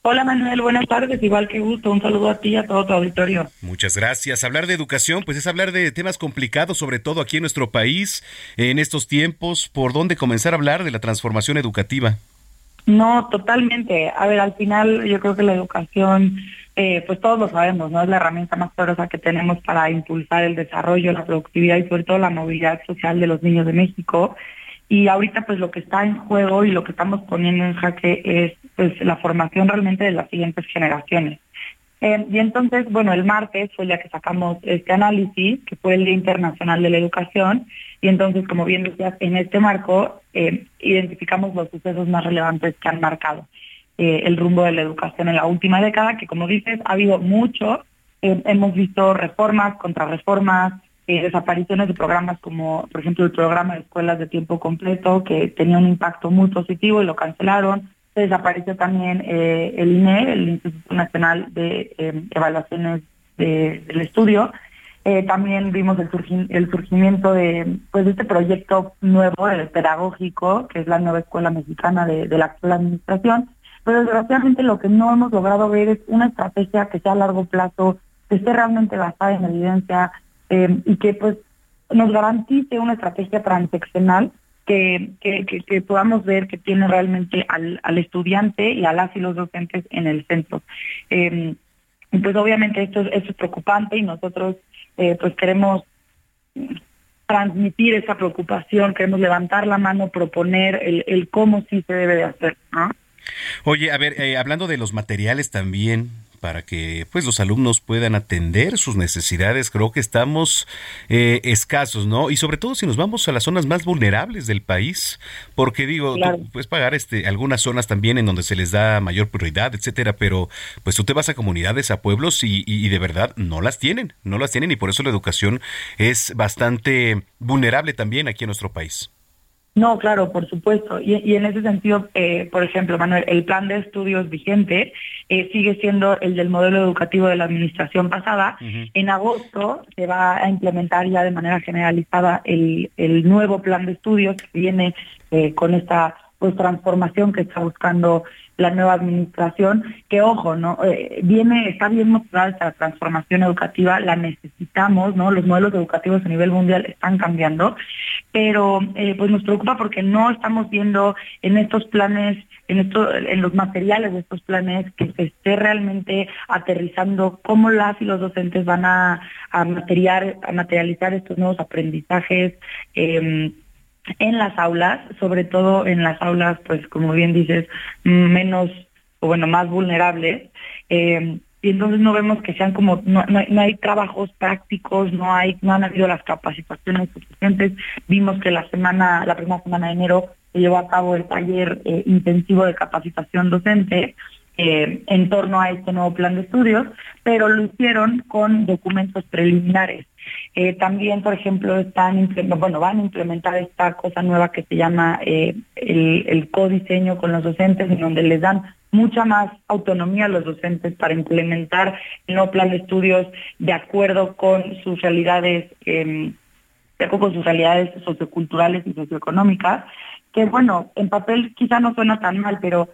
Hola Manuel, buenas tardes, igual que gusto, un saludo a ti y a todo tu auditorio. Muchas gracias. Hablar de educación, pues es hablar de temas complicados, sobre todo aquí en nuestro país, en estos tiempos. ¿Por dónde comenzar a hablar de la transformación educativa? No, totalmente. A ver, al final yo creo que la educación, eh, pues todos lo sabemos, ¿no? Es la herramienta más poderosa que tenemos para impulsar el desarrollo, la productividad y sobre todo la movilidad social de los niños de México. Y ahorita pues lo que está en juego y lo que estamos poniendo en jaque es pues la formación realmente de las siguientes generaciones. Eh, y entonces, bueno, el martes fue el día que sacamos este análisis, que fue el Día Internacional de la Educación, y entonces, como bien decías, en este marco eh, identificamos los sucesos más relevantes que han marcado eh, el rumbo de la educación en la última década, que como dices, ha habido mucho. hemos visto reformas, contrarreformas, desapariciones de programas como, por ejemplo, el programa de escuelas de tiempo completo, que tenía un impacto muy positivo y lo cancelaron se desapareció también eh, el INE, el Instituto Nacional de eh, Evaluaciones del Estudio. Eh, también vimos el, el surgimiento de, pues, este proyecto nuevo, el pedagógico, que es la nueva escuela mexicana de, la actual administración. Pero desgraciadamente lo que no hemos logrado ver es una estrategia que sea a largo plazo, que esté realmente basada en evidencia y que pues nos garantice una estrategia transeccional que, que, podamos ver que tiene realmente al, al, estudiante y a las y los docentes en el centro. Eh, pues obviamente esto, esto, es preocupante y nosotros eh, pues queremos transmitir esa preocupación, queremos levantar la mano, proponer el, el cómo sí se debe de hacer, ¿no? Oye, a ver, eh, hablando de los materiales también, para que pues los alumnos puedan atender sus necesidades. Creo que estamos eh, escasos, ¿no? Y sobre todo si nos vamos a las zonas más vulnerables del país, porque digo, puedes pagar este algunas zonas también en donde se les da mayor prioridad, etcétera, pero pues tú te vas a comunidades, a pueblos y, y de verdad no las tienen, no las tienen y por eso la educación es bastante vulnerable también aquí en nuestro país. No, claro, por supuesto. Y, en ese sentido, eh, por ejemplo, Manuel, el plan de estudios vigente eh, sigue siendo el del modelo educativo de la administración pasada. En agosto se va a implementar ya de manera generalizada el, el nuevo plan de estudios que viene eh, con esta pues transformación que está buscando la nueva administración, que ojo, ¿no? Eh, viene, está bien mostrada esta transformación educativa, la necesitamos, ¿no? Los modelos educativos a nivel mundial están cambiando, pero eh, pues nos preocupa porque no estamos viendo en estos planes, en esto, en los materiales de estos planes, que se esté realmente aterrizando cómo las y los docentes van a, a, material, a materializar estos nuevos aprendizajes. Eh, en las aulas, sobre todo en las aulas, pues como bien dices, menos o bueno, más vulnerables. Eh, y entonces no vemos que sean como, no, no, hay trabajos prácticos, no hay, no han habido las capacitaciones suficientes. Vimos que la semana, la primera semana de enero se llevó a cabo el taller eh, intensivo de capacitación docente eh, en torno a este nuevo plan de estudios, pero lo hicieron con documentos preliminares. Eh, también, por ejemplo, están bueno, van a implementar esta cosa nueva que se llama eh, el, el codiseño con los docentes, en donde les dan mucha más autonomía a los docentes para implementar el nuevo plan de estudios de acuerdo con sus realidades, eh, de acuerdo con sus realidades socioculturales y socioeconómicas, que bueno, en papel quizá no suena tan mal, pero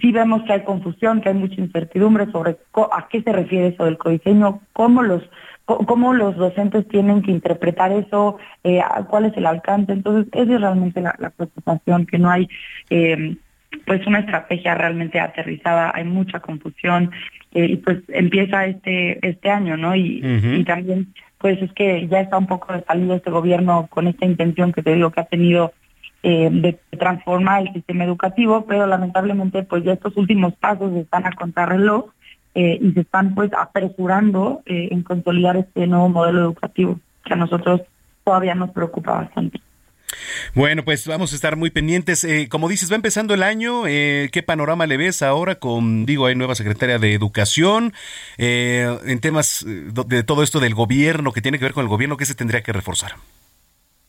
sí vemos que hay confusión, que hay mucha incertidumbre sobre a qué se refiere eso del codiseño, cómo los cómo los docentes tienen que interpretar eso, eh, cuál es el alcance. Entonces, esa es realmente la, preocupación, que no hay eh, pues una estrategia realmente aterrizada, hay mucha confusión eh, y pues empieza este este año, ¿no? Y, y también pues es que ya está un poco de salido este gobierno con esta intención que te digo que ha tenido de transformar el sistema educativo, pero lamentablemente pues ya estos últimos pasos están a contrarreloj eh, y se están pues apresurando eh, en consolidar este nuevo modelo educativo que a nosotros todavía nos preocupa bastante. Bueno, pues vamos a estar muy pendientes. Eh, como dices, va empezando el año. ¿Qué panorama le ves ahora con, digo, hay nueva secretaria de Educación? en temas de todo esto del gobierno, que tiene que ver con el gobierno, ¿qué se tendría que reforzar?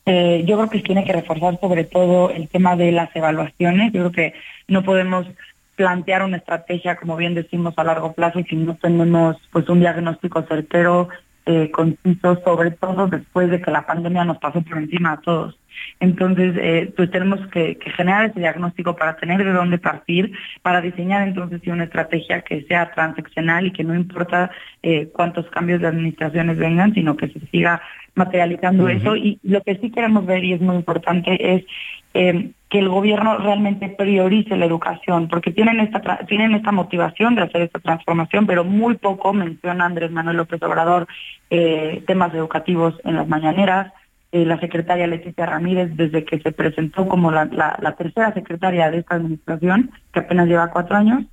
Yo creo que tiene que reforzar sobre todo el tema de las evaluaciones. Yo creo que no podemos plantear una estrategia, como bien decimos, a largo plazo si no tenemos pues un diagnóstico certero, eh, conciso, sobre todo después de que la pandemia nos pasó por encima a todos. Entonces, eh, pues tenemos que, generar ese diagnóstico para tener de dónde partir, para diseñar entonces una estrategia que sea transaccional y que no importa eh, cuántos cambios de administraciones vengan, sino que se siga materializando eso. Y lo que sí queremos ver, y es muy importante, es eh, que el gobierno realmente priorice la educación, porque tienen esta, tienen esta motivación de hacer esta transformación, pero muy poco menciona Andrés Manuel López Obrador eh, temas educativos en las mañaneras. Eh, la secretaria Leticia Ramírez, desde que se presentó como la, tercera secretaria de esta administración, que apenas lleva cuatro años,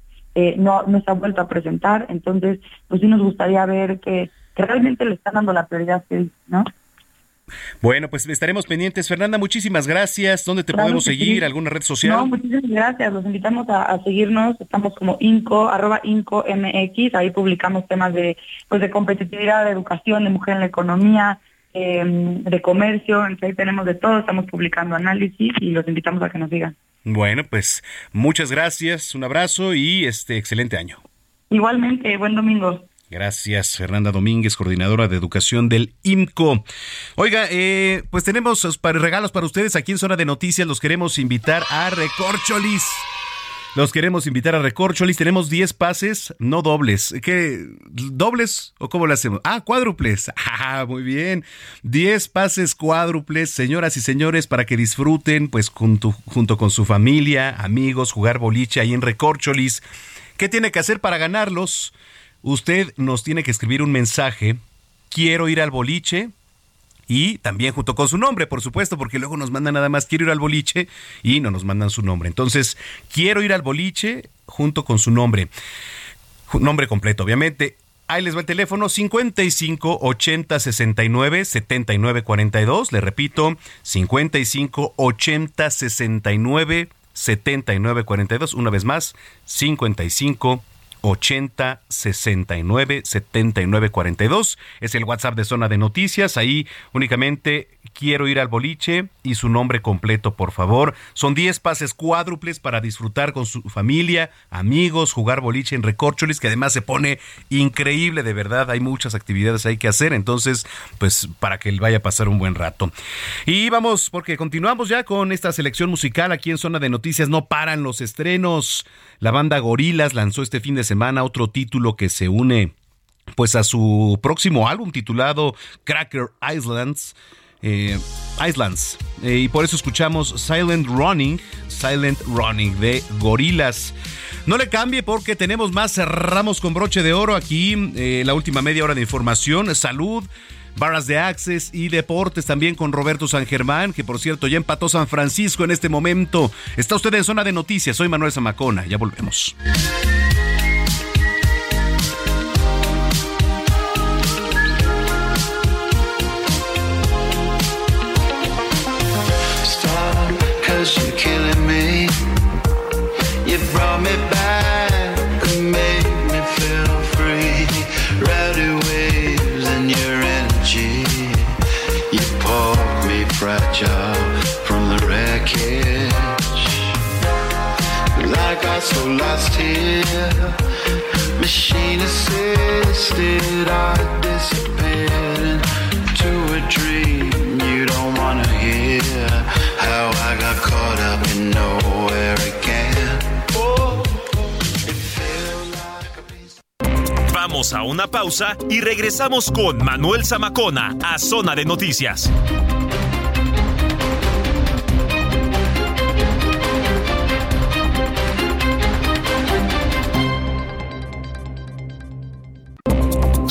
no, no se ha vuelto a presentar. Entonces, pues sí nos gustaría ver que, que realmente le están dando la prioridad que ¿no? Bueno, pues estaremos pendientes. Fernanda, muchísimas gracias. ¿Dónde te podemos seguir? ¿Alguna red social? No, muchísimas gracias. Los invitamos a, seguirnos. Estamos como INCO, arroba INCO MX. Ahí publicamos temas de, pues de competitividad, de educación, de mujer en la economía, em, de comercio. Entonces ahí tenemos de todo. Estamos publicando análisis y los invitamos a que nos sigan. Bueno, pues muchas gracias. Un abrazo y este excelente año. Igualmente, buen domingo. Gracias, Fernanda Domínguez, coordinadora de educación del IMCO. Oiga, eh, pues tenemos regalos para ustedes aquí en Zona de Noticias. Los queremos invitar a Recorcholis. Los queremos invitar a Recorcholis. Tenemos 10 pases, no dobles. ¿Qué? ¿Dobles o cómo lo hacemos? Ah, cuádruples. Ah, muy bien. 10 pases cuádruples, señoras y señores, para que disfruten, pues junto, junto con su familia, amigos, jugar boliche ahí en Recorcholis. ¿Qué tiene que hacer para ganarlos? Usted nos tiene que escribir un mensaje. Quiero ir al boliche y también junto con su nombre, por supuesto, porque luego nos mandan nada más quiero ir al boliche y no nos mandan su nombre. Entonces, quiero ir al boliche junto con su nombre. Nombre completo, obviamente. Ahí les va el teléfono 55 80 69 79 42. Le repito, 55 80 69 79 42. Una vez más, 55 80 69 79 42. Es el WhatsApp de Zona de Noticias. Ahí únicamente quiero ir al boliche y su nombre completo, por favor. Son 10 pases cuádruples para disfrutar con su familia, amigos, jugar boliche en Recorcholis, que además se pone increíble, de verdad. Hay muchas actividades ahí que hacer, entonces, pues para que él vaya a pasar un buen rato. Y vamos, porque continuamos ya con esta selección musical aquí en Zona de Noticias. No paran los estrenos. La banda Gorilas lanzó este fin de semana otro título que se une pues a su próximo álbum titulado Cracker Islands eh, Islands. Eh, y por eso escuchamos Silent Running, Silent Running de Gorilas. No le cambie porque tenemos más. Cerramos con broche de oro aquí. Eh, la última media hora de información, salud, barras de access y deportes también con Roberto San Germán, que por cierto ya empató San Francisco en este momento. Está usted en zona de noticias. Soy Manuel Zamacona. Ya volvemos. So lost here. Machine assisted, I disappeared into a dream you don't wanna hear. How I got caught up in nowhere again. Vamos a una pausa y regresamos con Manuel Zamacona a Zona de Noticias.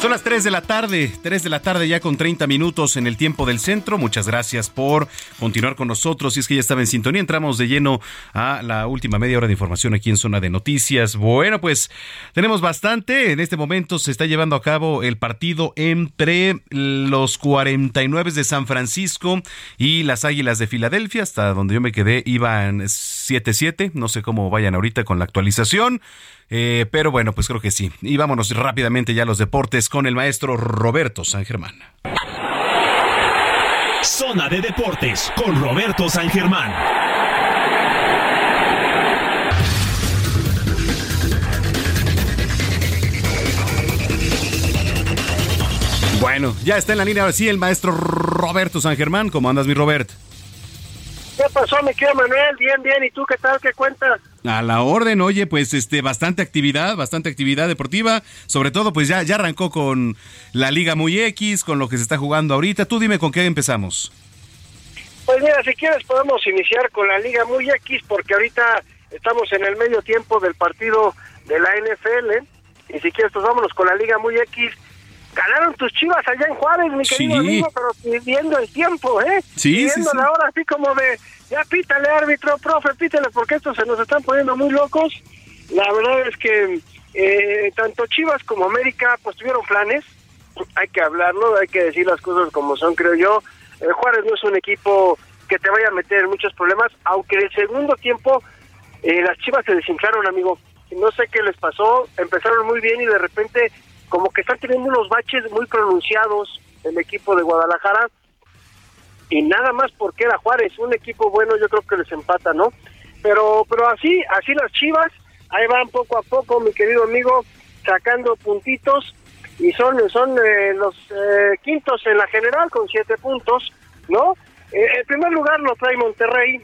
Son las 3 de la tarde, 3 de la tarde ya con 30 minutos en el tiempo del centro. Muchas gracias por continuar con nosotros. Si es que ya estaba en sintonía, entramos de lleno a la última media hora de información aquí en Zona de Noticias. Bueno, pues tenemos bastante. En este momento se está llevando a cabo el partido entre los 49 de San Francisco y las Águilas de Filadelfia. Hasta donde yo me quedé iban 7-7. No sé cómo vayan ahorita con la actualización. Eh, pero bueno, pues creo que sí. Y vámonos rápidamente ya a los deportes con el maestro Roberto San Germán. Zona de Deportes con Roberto San Germán. Bueno, ya está en la línea ahora sí el maestro Roberto San Germán. ¿Cómo andas, mi Robert? ¿Qué pasó, mi querido Manuel? Bien, bien. ¿Y tú qué tal? ¿Qué cuentas? A la orden, oye, pues este bastante actividad, bastante actividad deportiva, sobre todo pues ya ya arrancó con la Liga Muy X, con lo que se está jugando ahorita. Tú dime con qué empezamos. Pues mira, si quieres podemos iniciar con la Liga Muy X porque ahorita estamos en el medio tiempo del partido de la NFL y si quieres pues vámonos con la Liga Muy X. Ganaron tus chivas allá en Juárez, mi querido Sí. amigo, pero pidiendo el tiempo, ¿eh? Sí, Pidiendo sí. la hora así como de, ya pítale árbitro, profe, pítale, porque estos se nos están poniendo muy locos. La verdad es que eh, tanto Chivas como América pues tuvieron planes, hay que hablarlo, hay que decir las cosas como son, creo yo. Eh, Juárez no es un equipo que te vaya a meter en muchos problemas, aunque en el segundo tiempo eh, las Chivas se desinflaron, amigo. No sé qué les pasó, empezaron muy bien y de repente como que están teniendo unos baches muy pronunciados el equipo de Guadalajara y nada más porque era Juárez, un equipo bueno yo creo que les empata, ¿no? Pero pero así, así las Chivas, ahí van poco a poco, mi querido amigo, sacando puntitos y son son eh, los eh, quintos en la general con siete puntos, ¿no? Eh, en primer lugar lo trae Monterrey,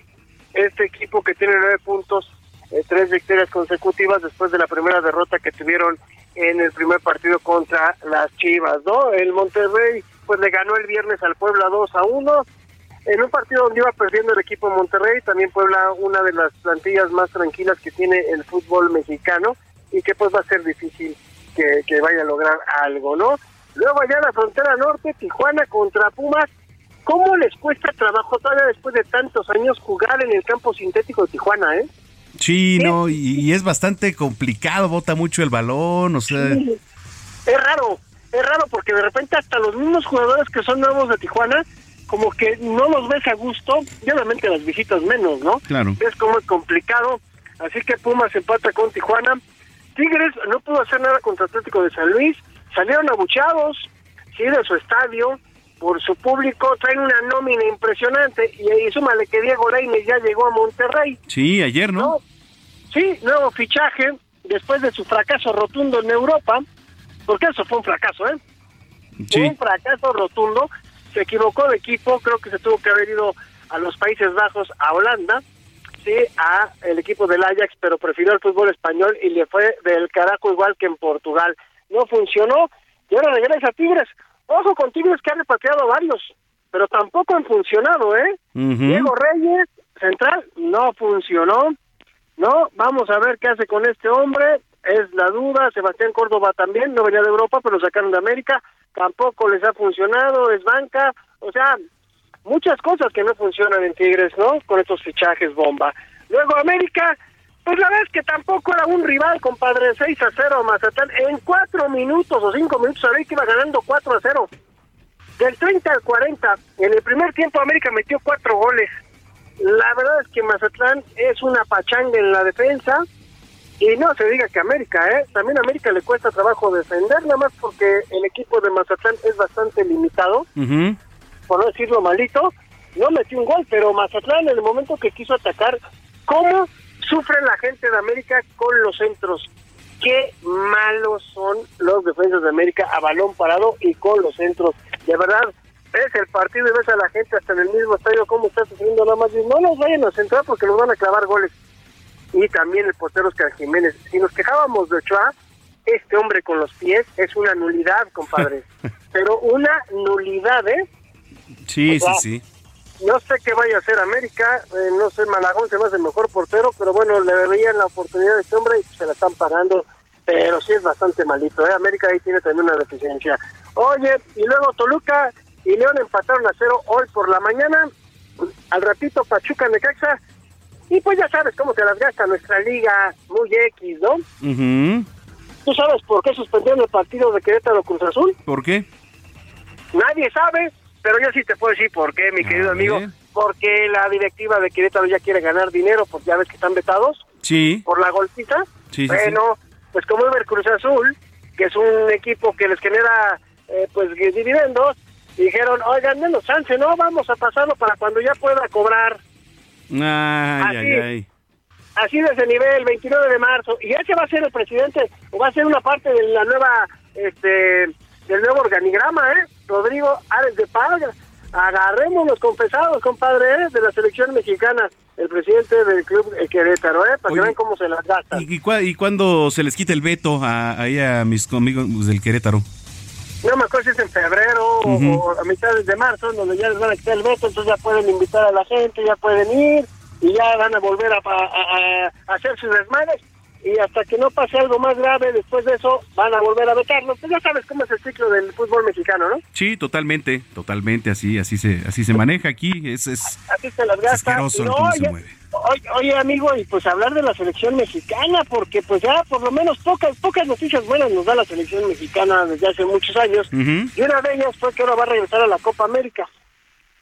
este equipo que tiene nueve puntos, eh, tres victorias consecutivas después de la primera derrota que tuvieron en el primer partido contra las Chivas, ¿no? El Monterrey pues le ganó el viernes al Puebla 2 a 1 en un partido donde iba perdiendo el equipo Monterrey, también Puebla una de las plantillas más tranquilas que tiene el fútbol mexicano y que pues va a ser difícil que, que vaya a lograr algo, ¿no? Luego allá la frontera norte, Tijuana contra Pumas, ¿cómo les cuesta trabajo todavía después de tantos años jugar en el campo sintético de Tijuana, eh? Sí, no, y, y es bastante complicado, bota mucho el balón, o sea... Sí. Es raro, es raro porque de repente hasta los mismos jugadores que son nuevos de Tijuana, como que no los ves a gusto, y obviamente las visitas menos, ¿no? Claro. Es como complicado, así que Pumas empata con Tijuana. Tigres no pudo hacer nada contra Atlético de San Luis, salieron abuchados, sí, de su estadio, por su público, traen una nómina impresionante, y ahí súmale que Diego Reines ya llegó a Monterrey. Sí, ayer, ¿no? Sí, nuevo fichaje, después de su fracaso rotundo en Europa, porque eso fue un fracaso, ¿eh? Fue un fracaso rotundo, se equivocó de equipo, creo que se tuvo que haber ido a los Países Bajos, a Holanda, sí, a el equipo del Ajax, pero prefirió el fútbol español y le fue del carajo igual que en Portugal. No funcionó, y ahora regresa a Tigres. Ojo con Tigres que han repatriado varios, pero tampoco han funcionado, ¿eh? Diego Reyes, central, no funcionó. No, vamos a ver qué hace con este hombre. Es la duda. Sebastián Córdoba también, no venía de Europa, pero lo sacaron de América. Tampoco les ha funcionado. Es banca. O sea, muchas cosas que no funcionan en Tigres, ¿no? Con estos fichajes bomba. Luego América, pues la verdad es que tampoco era un rival, compadre. 6 a 0 Mazatlán. En cuatro minutos o cinco minutos, sabía que iba ganando 4 a 0. Del 30 al 40, en el primer tiempo América metió cuatro goles. La verdad es que Mazatlán es una pachanga en la defensa. Y no se diga que América, ¿eh? También a América le cuesta trabajo defender, nada más porque el equipo de Mazatlán es bastante limitado, por no decirlo malito. No metió un gol, pero Mazatlán en el momento que quiso atacar, ¿cómo sufre la gente de América con los centros? Qué malos son los defensas de América a balón parado y con los centros. De verdad, ves el partido y ves a la gente hasta en el mismo estadio cómo está sufriendo nada más. Y no los vayan a centrar porque nos van a clavar goles. Y también el portero Oscar Jiménez. Si nos quejábamos de Ochoa, este hombre con los pies es una nulidad, compadre. Pero una nulidad, ¿eh? Sí, O sea, sí, sí. No sé qué vaya a hacer América, eh, no sé, Malagón se me hace el mejor portero, pero bueno, le veían la oportunidad a este hombre y se la están pagando, pero sí es bastante malito, ¿eh? América ahí tiene también una deficiencia. Oye, y luego Toluca y León empataron a cero hoy por la mañana, al ratito Pachuca Necaxa, y pues ya sabes cómo se las gasta nuestra liga, muy X, ¿no? ¿Tú sabes por qué suspendieron el partido de Querétaro Cruz Azul? ¿Por qué? Nadie sabe, pero yo sí te puedo decir por qué, mi querido amigo. Porque la directiva de Querétaro ya quiere ganar dinero, porque ya ves que están vetados Sí. por la golpita. Sí, sí, bueno, pues como el Cruz Azul, que es un equipo que les genera eh, pues dividendos, dijeron, oigan, denos chance, no, vamos a pasarlo para cuando ya pueda cobrar. Ay, Así. ay, ay. Así de ese nivel, 29 de marzo. Y ese va a ser el presidente, o va a ser una parte de la nueva, este, del nuevo organigrama, ¿eh? Rodrigo Ares de Parga. Agarremos los confesados, compadre, ¿eh? de la selección mexicana, el presidente del club Querétaro, ¿eh? Para que vean cómo se las gastan. ¿Y, y, y cuándo se les quita el veto a, ahí a mis amigos del Querétaro? No me acuerdo si es en febrero o- Ujú. o a mitades de marzo, donde ya les van a quitar el veto, entonces ya pueden invitar a la gente, ya pueden ir y ya van a volver a, a- a- a hacer sus desmanes. Y hasta que no pase algo más grave, después de eso van a volver a vetarlo. Pues ya sabes cómo es el ciclo del fútbol mexicano, ¿no? Sí, totalmente, totalmente así, así se, así se maneja aquí. Es, es Así se las gasta. no, cómo se mueve. oye, oye, amigo, y pues hablar de la selección mexicana, porque pues ya por lo menos pocas pocas noticias buenas nos da la selección mexicana desde hace muchos años. Y una de ellas fue que ahora va a regresar a la Copa América.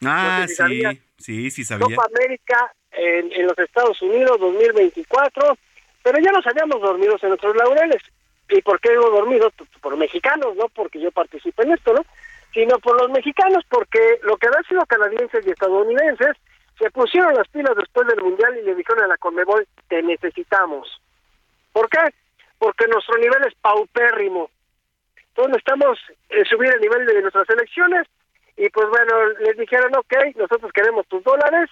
Ah, No sé si sí, sí, sí sabía. Copa América en, en los Estados Unidos 2024, pero ya nos habíamos dormidos en nuestros laureles. ¿Y por qué digo dormidos? Pues por mexicanos, no porque yo participe en esto, ¿no? Sino por los mexicanos, porque lo que han sido canadienses y estadounidenses se pusieron las pilas después del Mundial y le dijeron a la Conmebol, te necesitamos. ¿Por qué? Porque nuestro nivel es paupérrimo. Entonces necesitamos eh, subir el nivel de nuestras elecciones y pues bueno, les dijeron, ok, nosotros queremos tus dólares,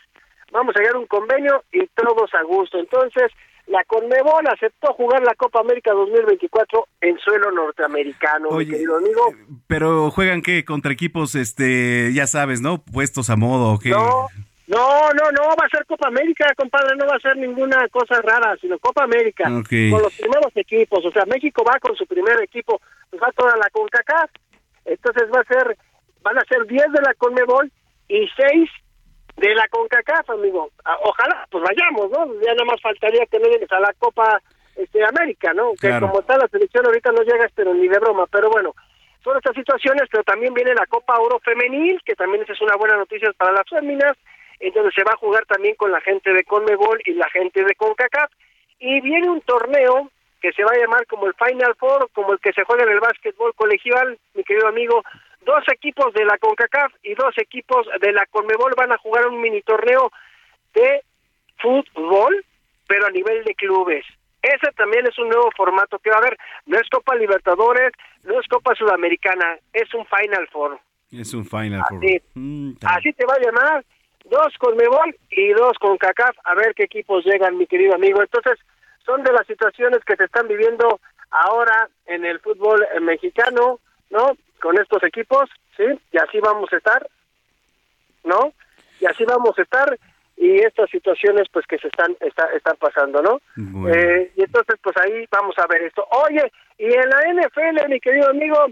vamos a llegar a un convenio y todos a gusto. Entonces, la Conmebol aceptó jugar la Copa América 2024 en suelo norteamericano, mi querido amigo. Pero juegan qué contra equipos, este, ya sabes, ¿no? Puestos a modo, ¿o qué? No, no, no, no va a ser Copa América, compadre, no va a ser ninguna cosa rara, sino Copa América, con los primeros equipos, o sea, México va con su primer equipo, pues va toda la CONCACAF, entonces va a ser, van a ser 10 de la CONMEBOL y 6 de la CONCACAF, amigo. Ah, Ojalá, pues vayamos, ¿no? Ya nada más faltaría que no llegues a la Copa este, América, ¿no? Que como está la selección ahorita no llegas, pero ni de broma, pero bueno. Son estas situaciones, pero también viene la Copa Oro Femenil, que también esa es una buena noticia para las féminas, entonces se va a jugar también con la gente de Conmebol y la gente de CONCACAF, y viene un torneo que se va a llamar como el Final Four, como el que se juega en el básquetbol colegial, mi querido amigo, dos equipos de la CONCACAF y dos equipos de la CONMEBOL van a jugar un mini torneo de fútbol, pero a nivel de clubes. Ese también es un nuevo formato que va a haber. No es Copa Libertadores, no es Copa Sudamericana, es un Final Four. Es un Final Four. Así, Mm, así te va a llamar. Dos con Mebol y dos con CACAF. A ver qué equipos llegan, mi querido amigo. Entonces, son de las situaciones que se están viviendo ahora en el fútbol eh, mexicano, ¿no? Con estos equipos, ¿sí? Y así vamos a estar, ¿no? Y así vamos a estar y estas situaciones pues que se están está- están pasando, ¿no? Bueno. Eh, y entonces pues ahí vamos a ver esto. Oye, y en la NFL, mi querido amigo,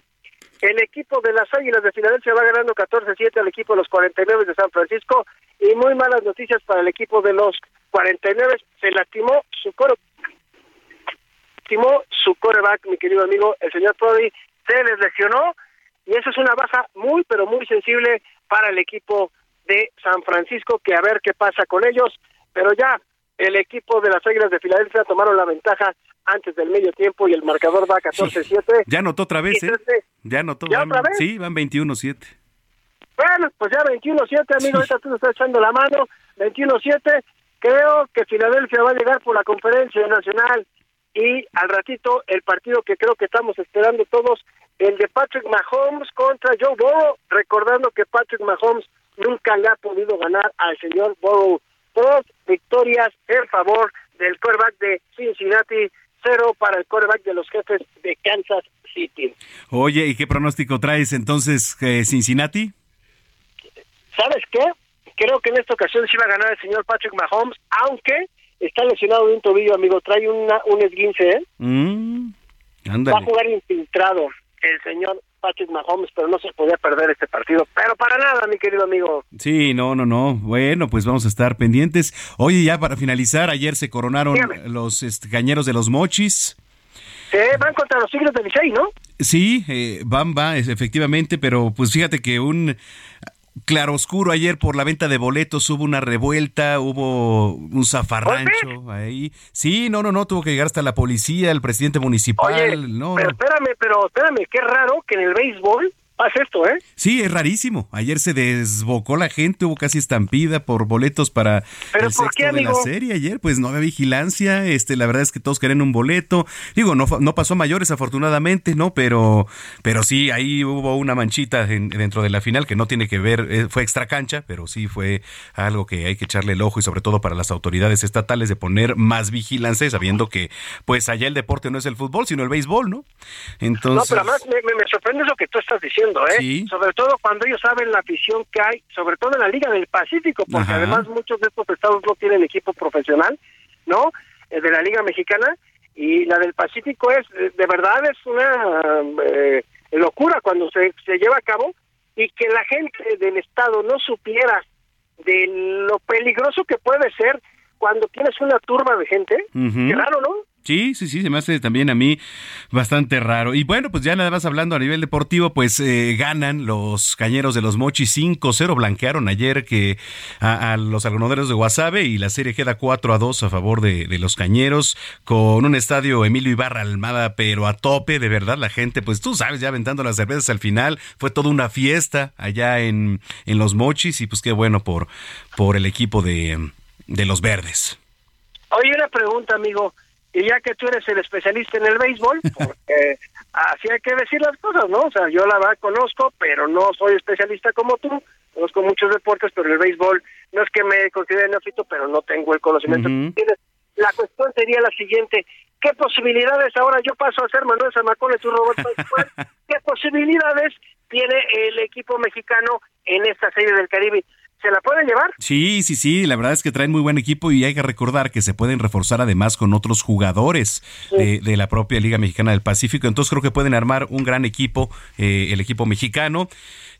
el equipo de las Águilas de Filadelfia va ganando 14-7 al equipo de los 49 de San Francisco y muy malas noticias para el equipo de los 49. Se lastimó su coro lastimó su coreback, mi querido amigo, el señor Prodi, se les lesionó y esa es una baja muy, pero muy sensible para el equipo de San Francisco, que a ver qué pasa con ellos, pero ya el equipo de las Águilas de Filadelfia tomaron la ventaja antes del medio tiempo y el marcador va 14-7. Ya anotó otra vez, Y ¿eh? entonces, Ya anotó. ¿Ya van- otra vez? Sí, van 21-7. Bueno, pues ya 21-7, amigo, ahorita tú nos estás echando la mano. 21-7, creo que Filadelfia va a llegar por la conferencia nacional y al ratito el partido que creo que estamos esperando todos, el de Patrick Mahomes contra Joe Burrow, recordando que Patrick Mahomes nunca le ha podido ganar al señor Burrow. Dos victorias en favor del quarterback de Cincinnati, cero para el quarterback de los jefes de Kansas City. Oye, ¿y qué pronóstico traes entonces, eh, Cincinnati? ¿Sabes qué? Creo que en esta ocasión sí va a ganar el señor Patrick Mahomes, aunque está lesionado de un tobillo, amigo. Trae una, un esguince, ¿eh? Mm, Va a jugar infiltrado el señor Patrick Mahomes, pero no se podía perder este partido. Pero para nada, mi querido amigo. Sí, no, no, no. Bueno, pues vamos a estar pendientes. Oye, ya para finalizar, ayer se coronaron Dígame. los este, cañeros de los mochis. Se van contra los Tigres de Licey, ¿no? Sí, eh, Bamba, es, efectivamente, pero pues fíjate que un claroscuro ayer por la venta de boletos hubo una revuelta, hubo un zafarrancho ahí. Sí, no, no, no, tuvo que llegar hasta la policía, el presidente municipal. Oye, no, pero no. espérame, pero espérame, qué raro que en el béisbol pase esto, ¿eh? Sí, es rarísimo. Ayer se desbocó la gente, hubo casi estampida por boletos para ¿Pero el por sexto qué, de la serie. Ayer, pues no había vigilancia. Este, la verdad es que todos querían un boleto. Digo, no, no pasó a mayores, afortunadamente, ¿no? Pero, pero sí, ahí hubo una manchita en- dentro de la final que no tiene que ver, eh, fue extra cancha, pero sí fue algo que hay que echarle el ojo y sobre todo para las autoridades estatales de poner más vigilancia, sabiendo que, pues allá el deporte no es el fútbol, sino el béisbol, ¿no? Entonces. No, pero además me, me- sorprende eso que tú estás diciendo, ¿eh? Sí. Sobre todo cuando ellos saben la afición que hay, sobre todo en la Liga del Pacífico, porque Ajá. además muchos de estos estados no tienen equipo profesional, ¿no? Eh, de la Liga Mexicana, y la del Pacífico es, eh, de verdad, es una eh, locura cuando se, se lleva a cabo y que la gente del estado no supiera de lo peligroso que puede ser cuando tienes una turba de gente. Raro, ¿no? Sí, sí, sí, se me hace también a mí bastante raro. Y bueno, pues ya nada más hablando a nivel deportivo, pues eh, ganan los cañeros de los Mochis 5-0, blanquearon ayer que a, los algodoneros de Guasave y la serie queda 4 a 2 a favor de, de los cañeros con un estadio Emilio Ibarra Almada, pero a tope, de verdad, la gente, pues tú sabes, ya aventando las cervezas al final, fue toda una fiesta allá en, en los Mochis y pues qué bueno por, por el equipo de, de los verdes. Oye, una pregunta, amigo. Y ya que tú eres el especialista en el béisbol, porque así hay que decir las cosas, ¿no? O sea, yo la verdad conozco, pero no soy especialista como tú. Conozco muchos deportes, pero el béisbol no es que me considere neófito, pero no tengo el conocimiento que tienes. La cuestión sería la siguiente, ¿qué posibilidades ahora yo paso a ser Manuel Zamacón y tú Roberto ¿Qué posibilidades tiene el equipo mexicano en esta serie del Caribe? ¿Se la pueden llevar? Sí, sí, sí, la verdad es que traen muy buen equipo y hay que recordar que se pueden reforzar además con otros jugadores de, de, la propia Liga Mexicana del Pacífico, entonces creo que pueden armar un gran equipo, eh, el equipo mexicano.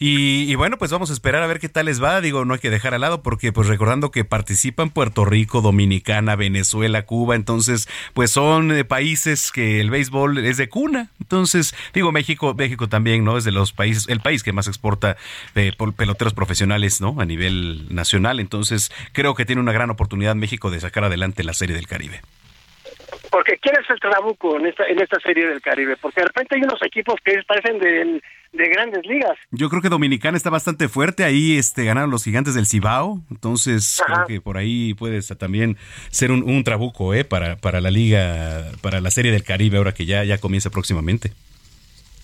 Y, y, bueno, pues vamos a esperar a ver qué tal les va. Digo, no hay que dejar al lado porque pues recordando que participan Puerto Rico, Dominicana, Venezuela, Cuba, entonces pues son eh, países que el béisbol es de cuna. Entonces, digo, México, México también, ¿no? Es de los países, el país que más exporta eh, peloteros profesionales, ¿no? A nivel nacional. Entonces, creo que tiene una gran oportunidad México de sacar adelante la Serie del Caribe. Porque ¿quién es el trabuco en esta, en esta serie del Caribe? Porque de repente hay unos equipos que parecen del de grandes ligas. Yo creo que Dominicana está bastante fuerte, ahí este ganaron los gigantes del Cibao, entonces Ajá. creo que por ahí puede también ser un, un trabuco eh, para, para la liga, para la serie del Caribe, ahora que ya, ya comienza próximamente.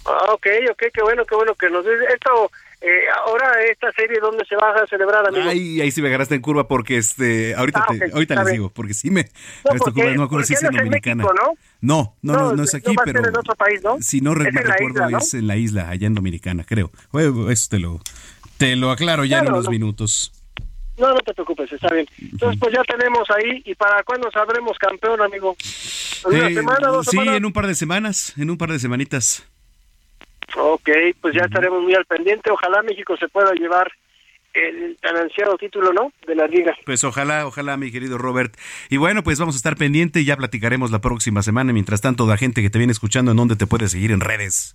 Ah, ok, ok, qué bueno, qué bueno que nos esto. Eh, ahora esta serie dónde se va a celebrar, amigo. Ay, ahí sí me agarraste en curva porque este ahorita ah, okay, te, ahorita les digo, porque sí me no, porque, no me acuerdo si es en Dominicana. México, ¿no? No, no, no, no, es aquí, pero en otro país, ¿no? si no me recuerdo isla, es en la isla, allá en Dominicana, creo. Eso te lo te lo aclaro ya claro, en unos minutos. No, no te preocupes, está bien. Entonces, pues ya tenemos ahí. ¿Y para cuándo sabremos campeón, amigo? ¿En una Eh, semana, dos sí, semanas? en un par de semanas, en un par de semanitas. Ok, pues ya estaremos muy al pendiente. Ojalá México se pueda llevar el tan ansiado título, ¿no? De la liga. Pues ojalá, ojalá, mi querido Robert. Y bueno, pues vamos a estar pendiente y ya platicaremos la próxima semana. Mientras tanto, la gente que te viene escuchando, ¿en dónde te puede seguir en redes?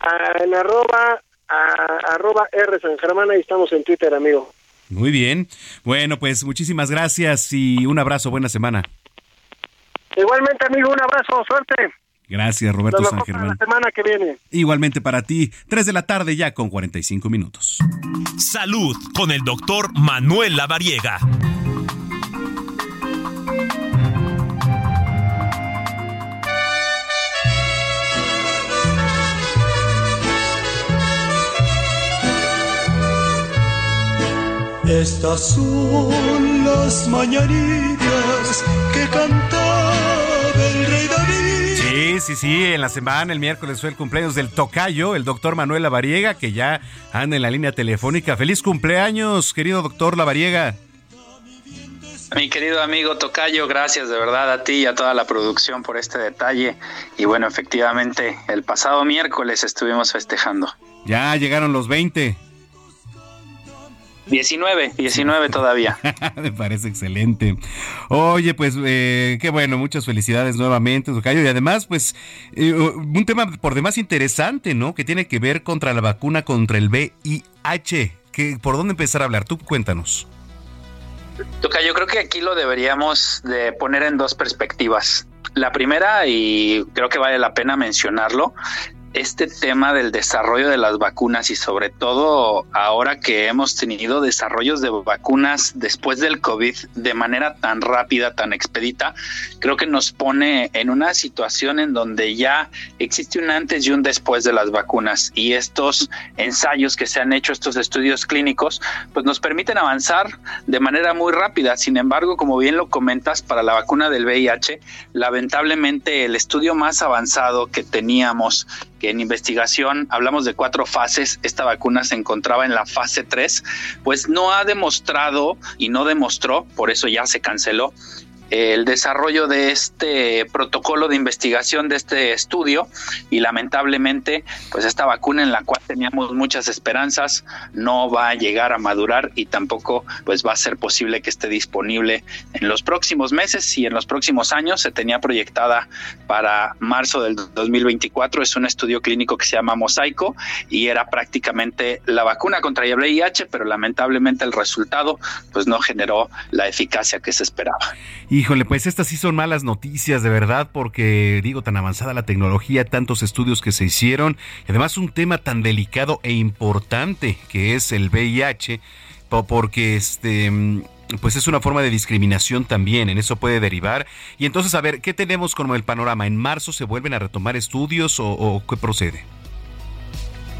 Ah, en arroba, a- arroba R San Germán, ahí estamos en Twitter, amigo. Muy bien. Bueno, pues muchísimas gracias y un abrazo, buena semana. Igualmente, amigo, un abrazo, suerte. Gracias, Roberto Lo San Germán. la semana que viene. Igualmente para ti, 3 de la tarde ya con 45 minutos. Salud con el doctor Manuel Lavariega. Estas son las mañanitas que David. Sí, sí, sí, en la semana, el miércoles fue el cumpleaños del tocayo, el doctor Manuel Lavariega, que ya anda en la línea telefónica. Feliz cumpleaños, querido doctor Lavariega. Mi querido amigo Tocayo, gracias de verdad a ti y a toda la producción por este detalle. Y bueno, efectivamente, el pasado miércoles estuvimos festejando. Ya llegaron los 20. 19, 19 todavía. Me parece excelente. Oye, pues eh, qué bueno, muchas felicidades nuevamente, Tocayo. Y además, pues, eh, un tema por demás interesante, ¿no? Que tiene que ver contra la vacuna contra el VIH. ¿Qué, ¿Por dónde empezar a hablar? Tú cuéntanos. Toca, yo creo que aquí lo deberíamos de poner en dos perspectivas. La primera, y creo que vale la pena mencionarlo, este tema del desarrollo de las vacunas y sobre todo ahora que hemos tenido desarrollos de vacunas después del COVID de manera tan rápida, tan expedita, creo que nos pone en una situación en donde ya existe un antes y un después de las vacunas y estos ensayos que se han hecho, estos estudios clínicos, pues nos permiten avanzar de manera muy rápida. Sin embargo, como bien lo comentas, para la vacuna del VIH, lamentablemente el estudio más avanzado que teníamos en investigación hablamos de cuatro fases, esta vacuna se encontraba en la fase 3, pues no ha demostrado y no demostró, por eso ya se canceló, el desarrollo de este protocolo de investigación de este estudio y lamentablemente pues esta vacuna en la cual teníamos muchas esperanzas no va a llegar a madurar y tampoco pues va a ser posible que esté disponible en los próximos meses y en los próximos años se tenía proyectada para marzo del 2024 es un estudio clínico que se llama Mosaico y era prácticamente la vacuna contra el VIH pero lamentablemente el resultado pues no generó la eficacia que se esperaba. Híjole, pues estas sí son malas noticias, de verdad, porque digo, tan avanzada la tecnología, tantos estudios que se hicieron, y además un tema tan delicado e importante que es el VIH, porque este pues es una forma de discriminación también, en eso puede derivar. Y entonces, a ver, ¿qué tenemos como el panorama? ¿En marzo se vuelven a retomar estudios o, qué procede?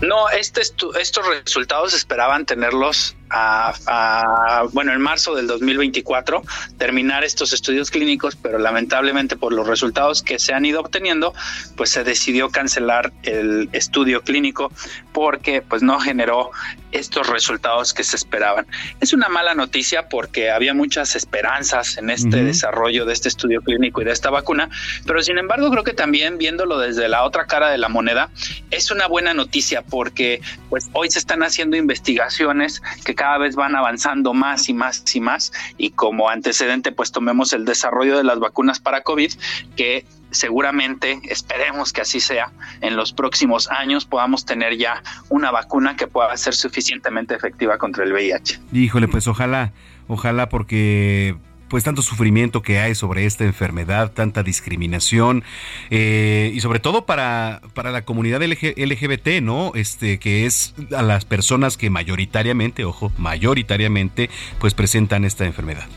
No, este estos resultados esperaban tenerlos a, bueno, en marzo del 2024 terminar estos estudios clínicos, pero lamentablemente por los resultados que se han ido obteniendo, pues se decidió cancelar el estudio clínico porque pues no generó estos resultados que se esperaban. Es una mala noticia porque había muchas esperanzas en este desarrollo de este estudio clínico y de esta vacuna, pero sin embargo creo que también viéndolo desde la otra cara de la moneda es una buena noticia porque pues hoy se están haciendo investigaciones que cada vez van avanzando más y más y más y como antecedente pues tomemos el desarrollo de las vacunas para COVID que seguramente, esperemos que así sea, en los próximos años podamos tener ya una vacuna que pueda ser suficientemente efectiva contra el VIH. Híjole, pues ojalá, ojalá porque pues tanto sufrimiento que hay sobre esta enfermedad, tanta discriminación eh, y sobre todo para, para la comunidad LGBT, ¿no? Este que es a las personas que mayoritariamente, ojo, mayoritariamente, pues presentan esta enfermedad.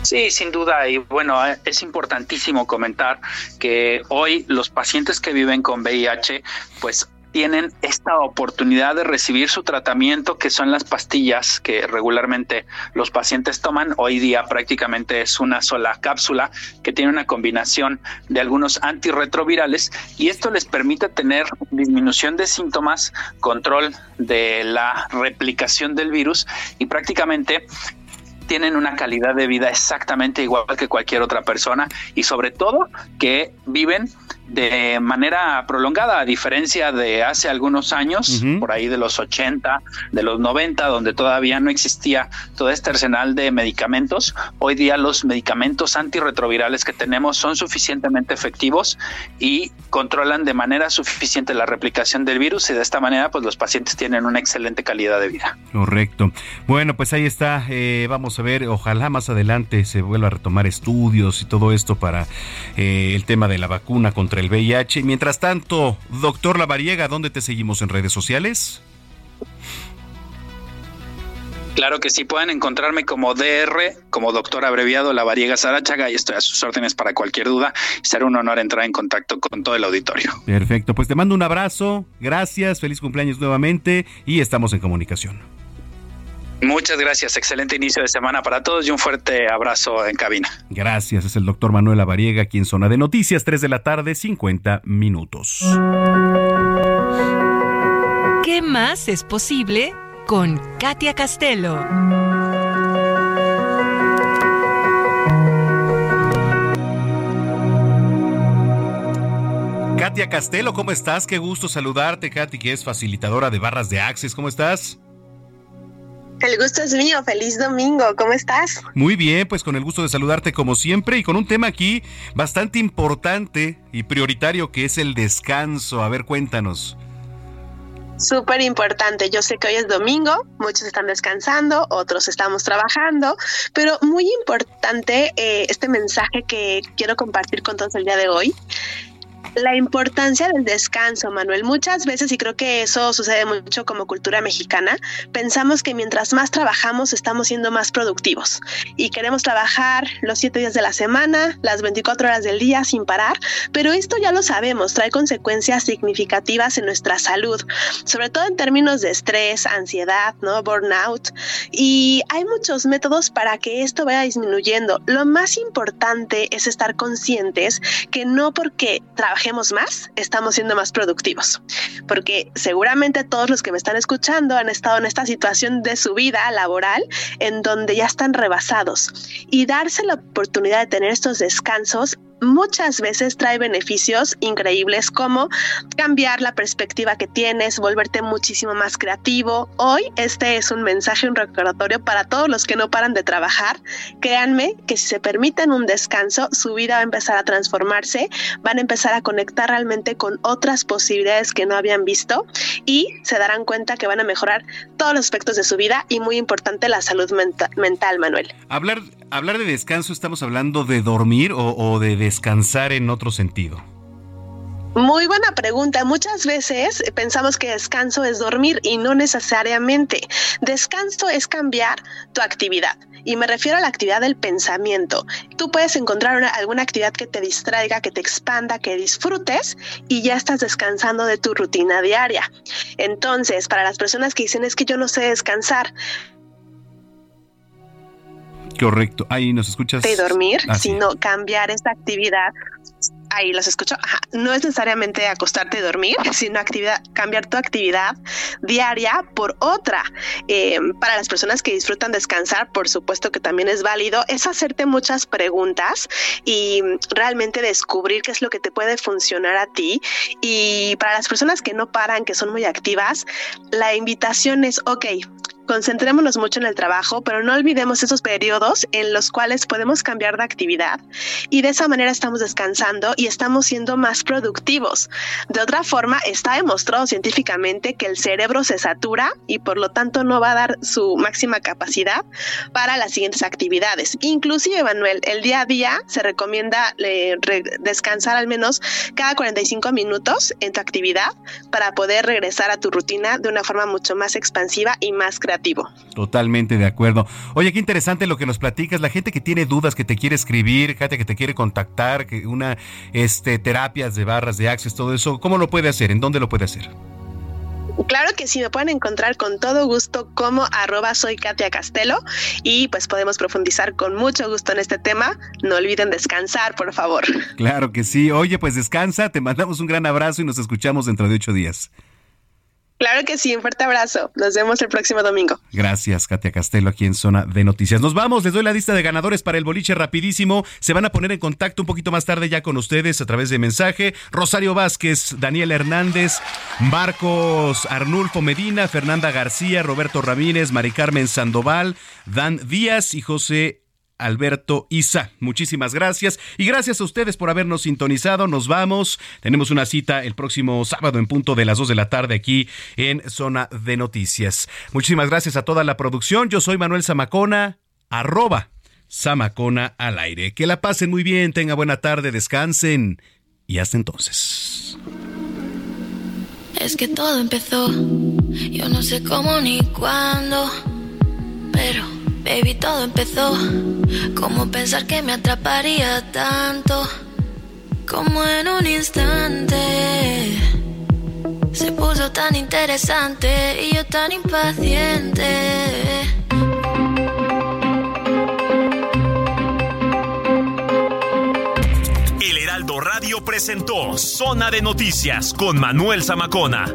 Sí, sin duda. Y bueno, eh, es importantísimo comentar que hoy los pacientes que viven con VIH, pues tienen esta oportunidad de recibir su tratamiento, que son las pastillas que regularmente los pacientes toman. Hoy día prácticamente es una sola cápsula que tiene una combinación de algunos antirretrovirales y esto les permite tener disminución de síntomas, control de la replicación del virus y prácticamente tienen una calidad de vida exactamente igual que cualquier otra persona y sobre todo que viven de manera prolongada, a diferencia de hace algunos años, por ahí de los 80, de los 90, donde todavía no existía todo este arsenal de medicamentos. Hoy día los medicamentos antirretrovirales que tenemos son suficientemente efectivos y controlan de manera suficiente la replicación del virus y de esta manera pues los pacientes tienen una excelente calidad de vida. Correcto. Bueno, pues ahí está. Eh, vamos a ver, ojalá más adelante se vuelva a retomar estudios y todo esto para eh, el tema de la vacuna contra el VIH. Mientras tanto, doctor Lavariega, ¿dónde te seguimos en redes sociales? Claro que sí, pueden encontrarme como DR, como doctor abreviado Lavariega Sarachaga y estoy a sus órdenes para cualquier duda. Será un honor entrar en contacto con todo el auditorio. Perfecto, pues te mando un abrazo, gracias, feliz cumpleaños nuevamente y estamos en comunicación. Muchas gracias, excelente inicio de semana para todos y un fuerte abrazo en cabina. Gracias, es el doctor Manuel Avariega aquí en Zona de Noticias, 3 de la tarde, 50 minutos. ¿Qué más es posible con Katia Castelo? Katia Castelo, ¿cómo estás? Qué gusto saludarte, Katy, que es facilitadora de barras de Access. ¿Cómo estás? El gusto es mío, feliz domingo, ¿cómo estás? Muy bien, pues con el gusto de saludarte como siempre y con un tema aquí bastante importante y prioritario que es el descanso. A ver, cuéntanos. Súper importante, yo sé que hoy es domingo, muchos están descansando, otros estamos trabajando, pero muy importante eh, este mensaje que quiero compartir con todos el día de hoy la importancia del descanso, Manuel. Muchas veces, y creo que eso sucede mucho como cultura mexicana, pensamos que mientras más trabajamos estamos siendo más productivos y queremos trabajar los siete días de la semana, las 24 horas del día sin parar, pero esto ya lo sabemos, trae consecuencias significativas en nuestra salud, sobre todo en términos de estrés, ansiedad, ¿no? burnout. Y hay muchos métodos para que esto vaya disminuyendo. Lo más importante es estar conscientes que no porque trabajemos más, estamos siendo más productivos. Porque seguramente todos los que me están escuchando han estado en esta situación de su vida laboral en donde ya están rebasados. Y darse la oportunidad de tener estos descansos muchas veces trae beneficios increíbles como cambiar la perspectiva que tienes, volverte muchísimo más creativo. Hoy este es un mensaje, un recordatorio para todos los que no paran de trabajar. Créanme que si se permiten un descanso, su vida va a empezar a transformarse, van a empezar a conectar realmente con otras posibilidades que no habían visto y se darán cuenta que van a mejorar todos los aspectos de su vida y muy importante la salud mental, Manuel. Hablar, hablar de descanso, estamos hablando de dormir o, o de descansar en otro sentido? Muy buena pregunta. Muchas veces pensamos que descanso es dormir y no necesariamente. Descanso es cambiar tu actividad. Y me refiero a la actividad del pensamiento. Tú puedes encontrar alguna actividad que te distraiga, que te expanda, que disfrutes y ya estás descansando de tu rutina diaria. Entonces, para las personas que dicen es que yo no sé descansar, Correcto, ahí nos escuchas. De dormir, sino cambiar esta actividad. Ahí los escucho. Ajá. No es necesariamente acostarte y dormir, sino actividad, cambiar tu actividad diaria por otra. Eh, para las personas que disfrutan descansar, por supuesto que también es válido, es hacerte muchas preguntas y realmente descubrir qué es lo que te puede funcionar a ti. Y para las personas que no paran, que son muy activas, la invitación es, ok, Concentrémonos mucho en el trabajo, pero no olvidemos esos periodos en los cuales podemos cambiar de actividad y de esa manera estamos descansando y estamos siendo más productivos. De otra forma, está demostrado científicamente que el cerebro se satura y por lo tanto no va a dar su máxima capacidad para las siguientes actividades. Inclusive, Manuel, el día a día se recomienda eh, descansar al menos cada 45 minutos en tu actividad para poder regresar a tu rutina de una forma mucho más expansiva y más creativa. Totalmente de acuerdo. Oye, qué interesante lo que nos platicas. La gente que tiene dudas, que te quiere escribir, gente que te quiere contactar, que una este terapias de barras de access, todo eso, ¿cómo lo puede hacer? ¿En dónde lo puede hacer? Claro que sí, me pueden encontrar con todo gusto como arroba soy Katia Castelo y pues podemos profundizar con mucho gusto en este tema. No olviden descansar, por favor. Claro que sí. Oye, pues descansa, te mandamos un gran abrazo y nos escuchamos dentro de ocho días. Claro que sí, un fuerte abrazo. Nos vemos el próximo domingo. Gracias, Katia Castelo, aquí en Zona de Noticias. Nos vamos, les doy la lista de ganadores para el boliche rapidísimo. Se van a poner en contacto un poquito más tarde ya con ustedes a través de mensaje. Rosario Vázquez, Daniel Hernández, Marcos Arnulfo Medina, Fernanda García, Roberto Ramírez, Mari Carmen Sandoval, Dan Díaz y José Alberto Isa. Muchísimas gracias y gracias a ustedes por habernos sintonizado. Nos vamos. Tenemos una cita el próximo sábado en punto de las 2 de la tarde aquí en Zona de Noticias. Muchísimas gracias a toda la producción. Yo soy Manuel Zamacona, arroba Zamacona al aire. Que la pasen muy bien, tenga buena tarde, descansen y hasta entonces. Es que todo empezó, yo no sé cómo ni cuándo, pero baby todo empezó. Como pensar que me atraparía tanto, como en un instante. Se puso tan interesante y yo tan impaciente. El Heraldo Radio presentó Zona de Noticias con Manuel Zamacona.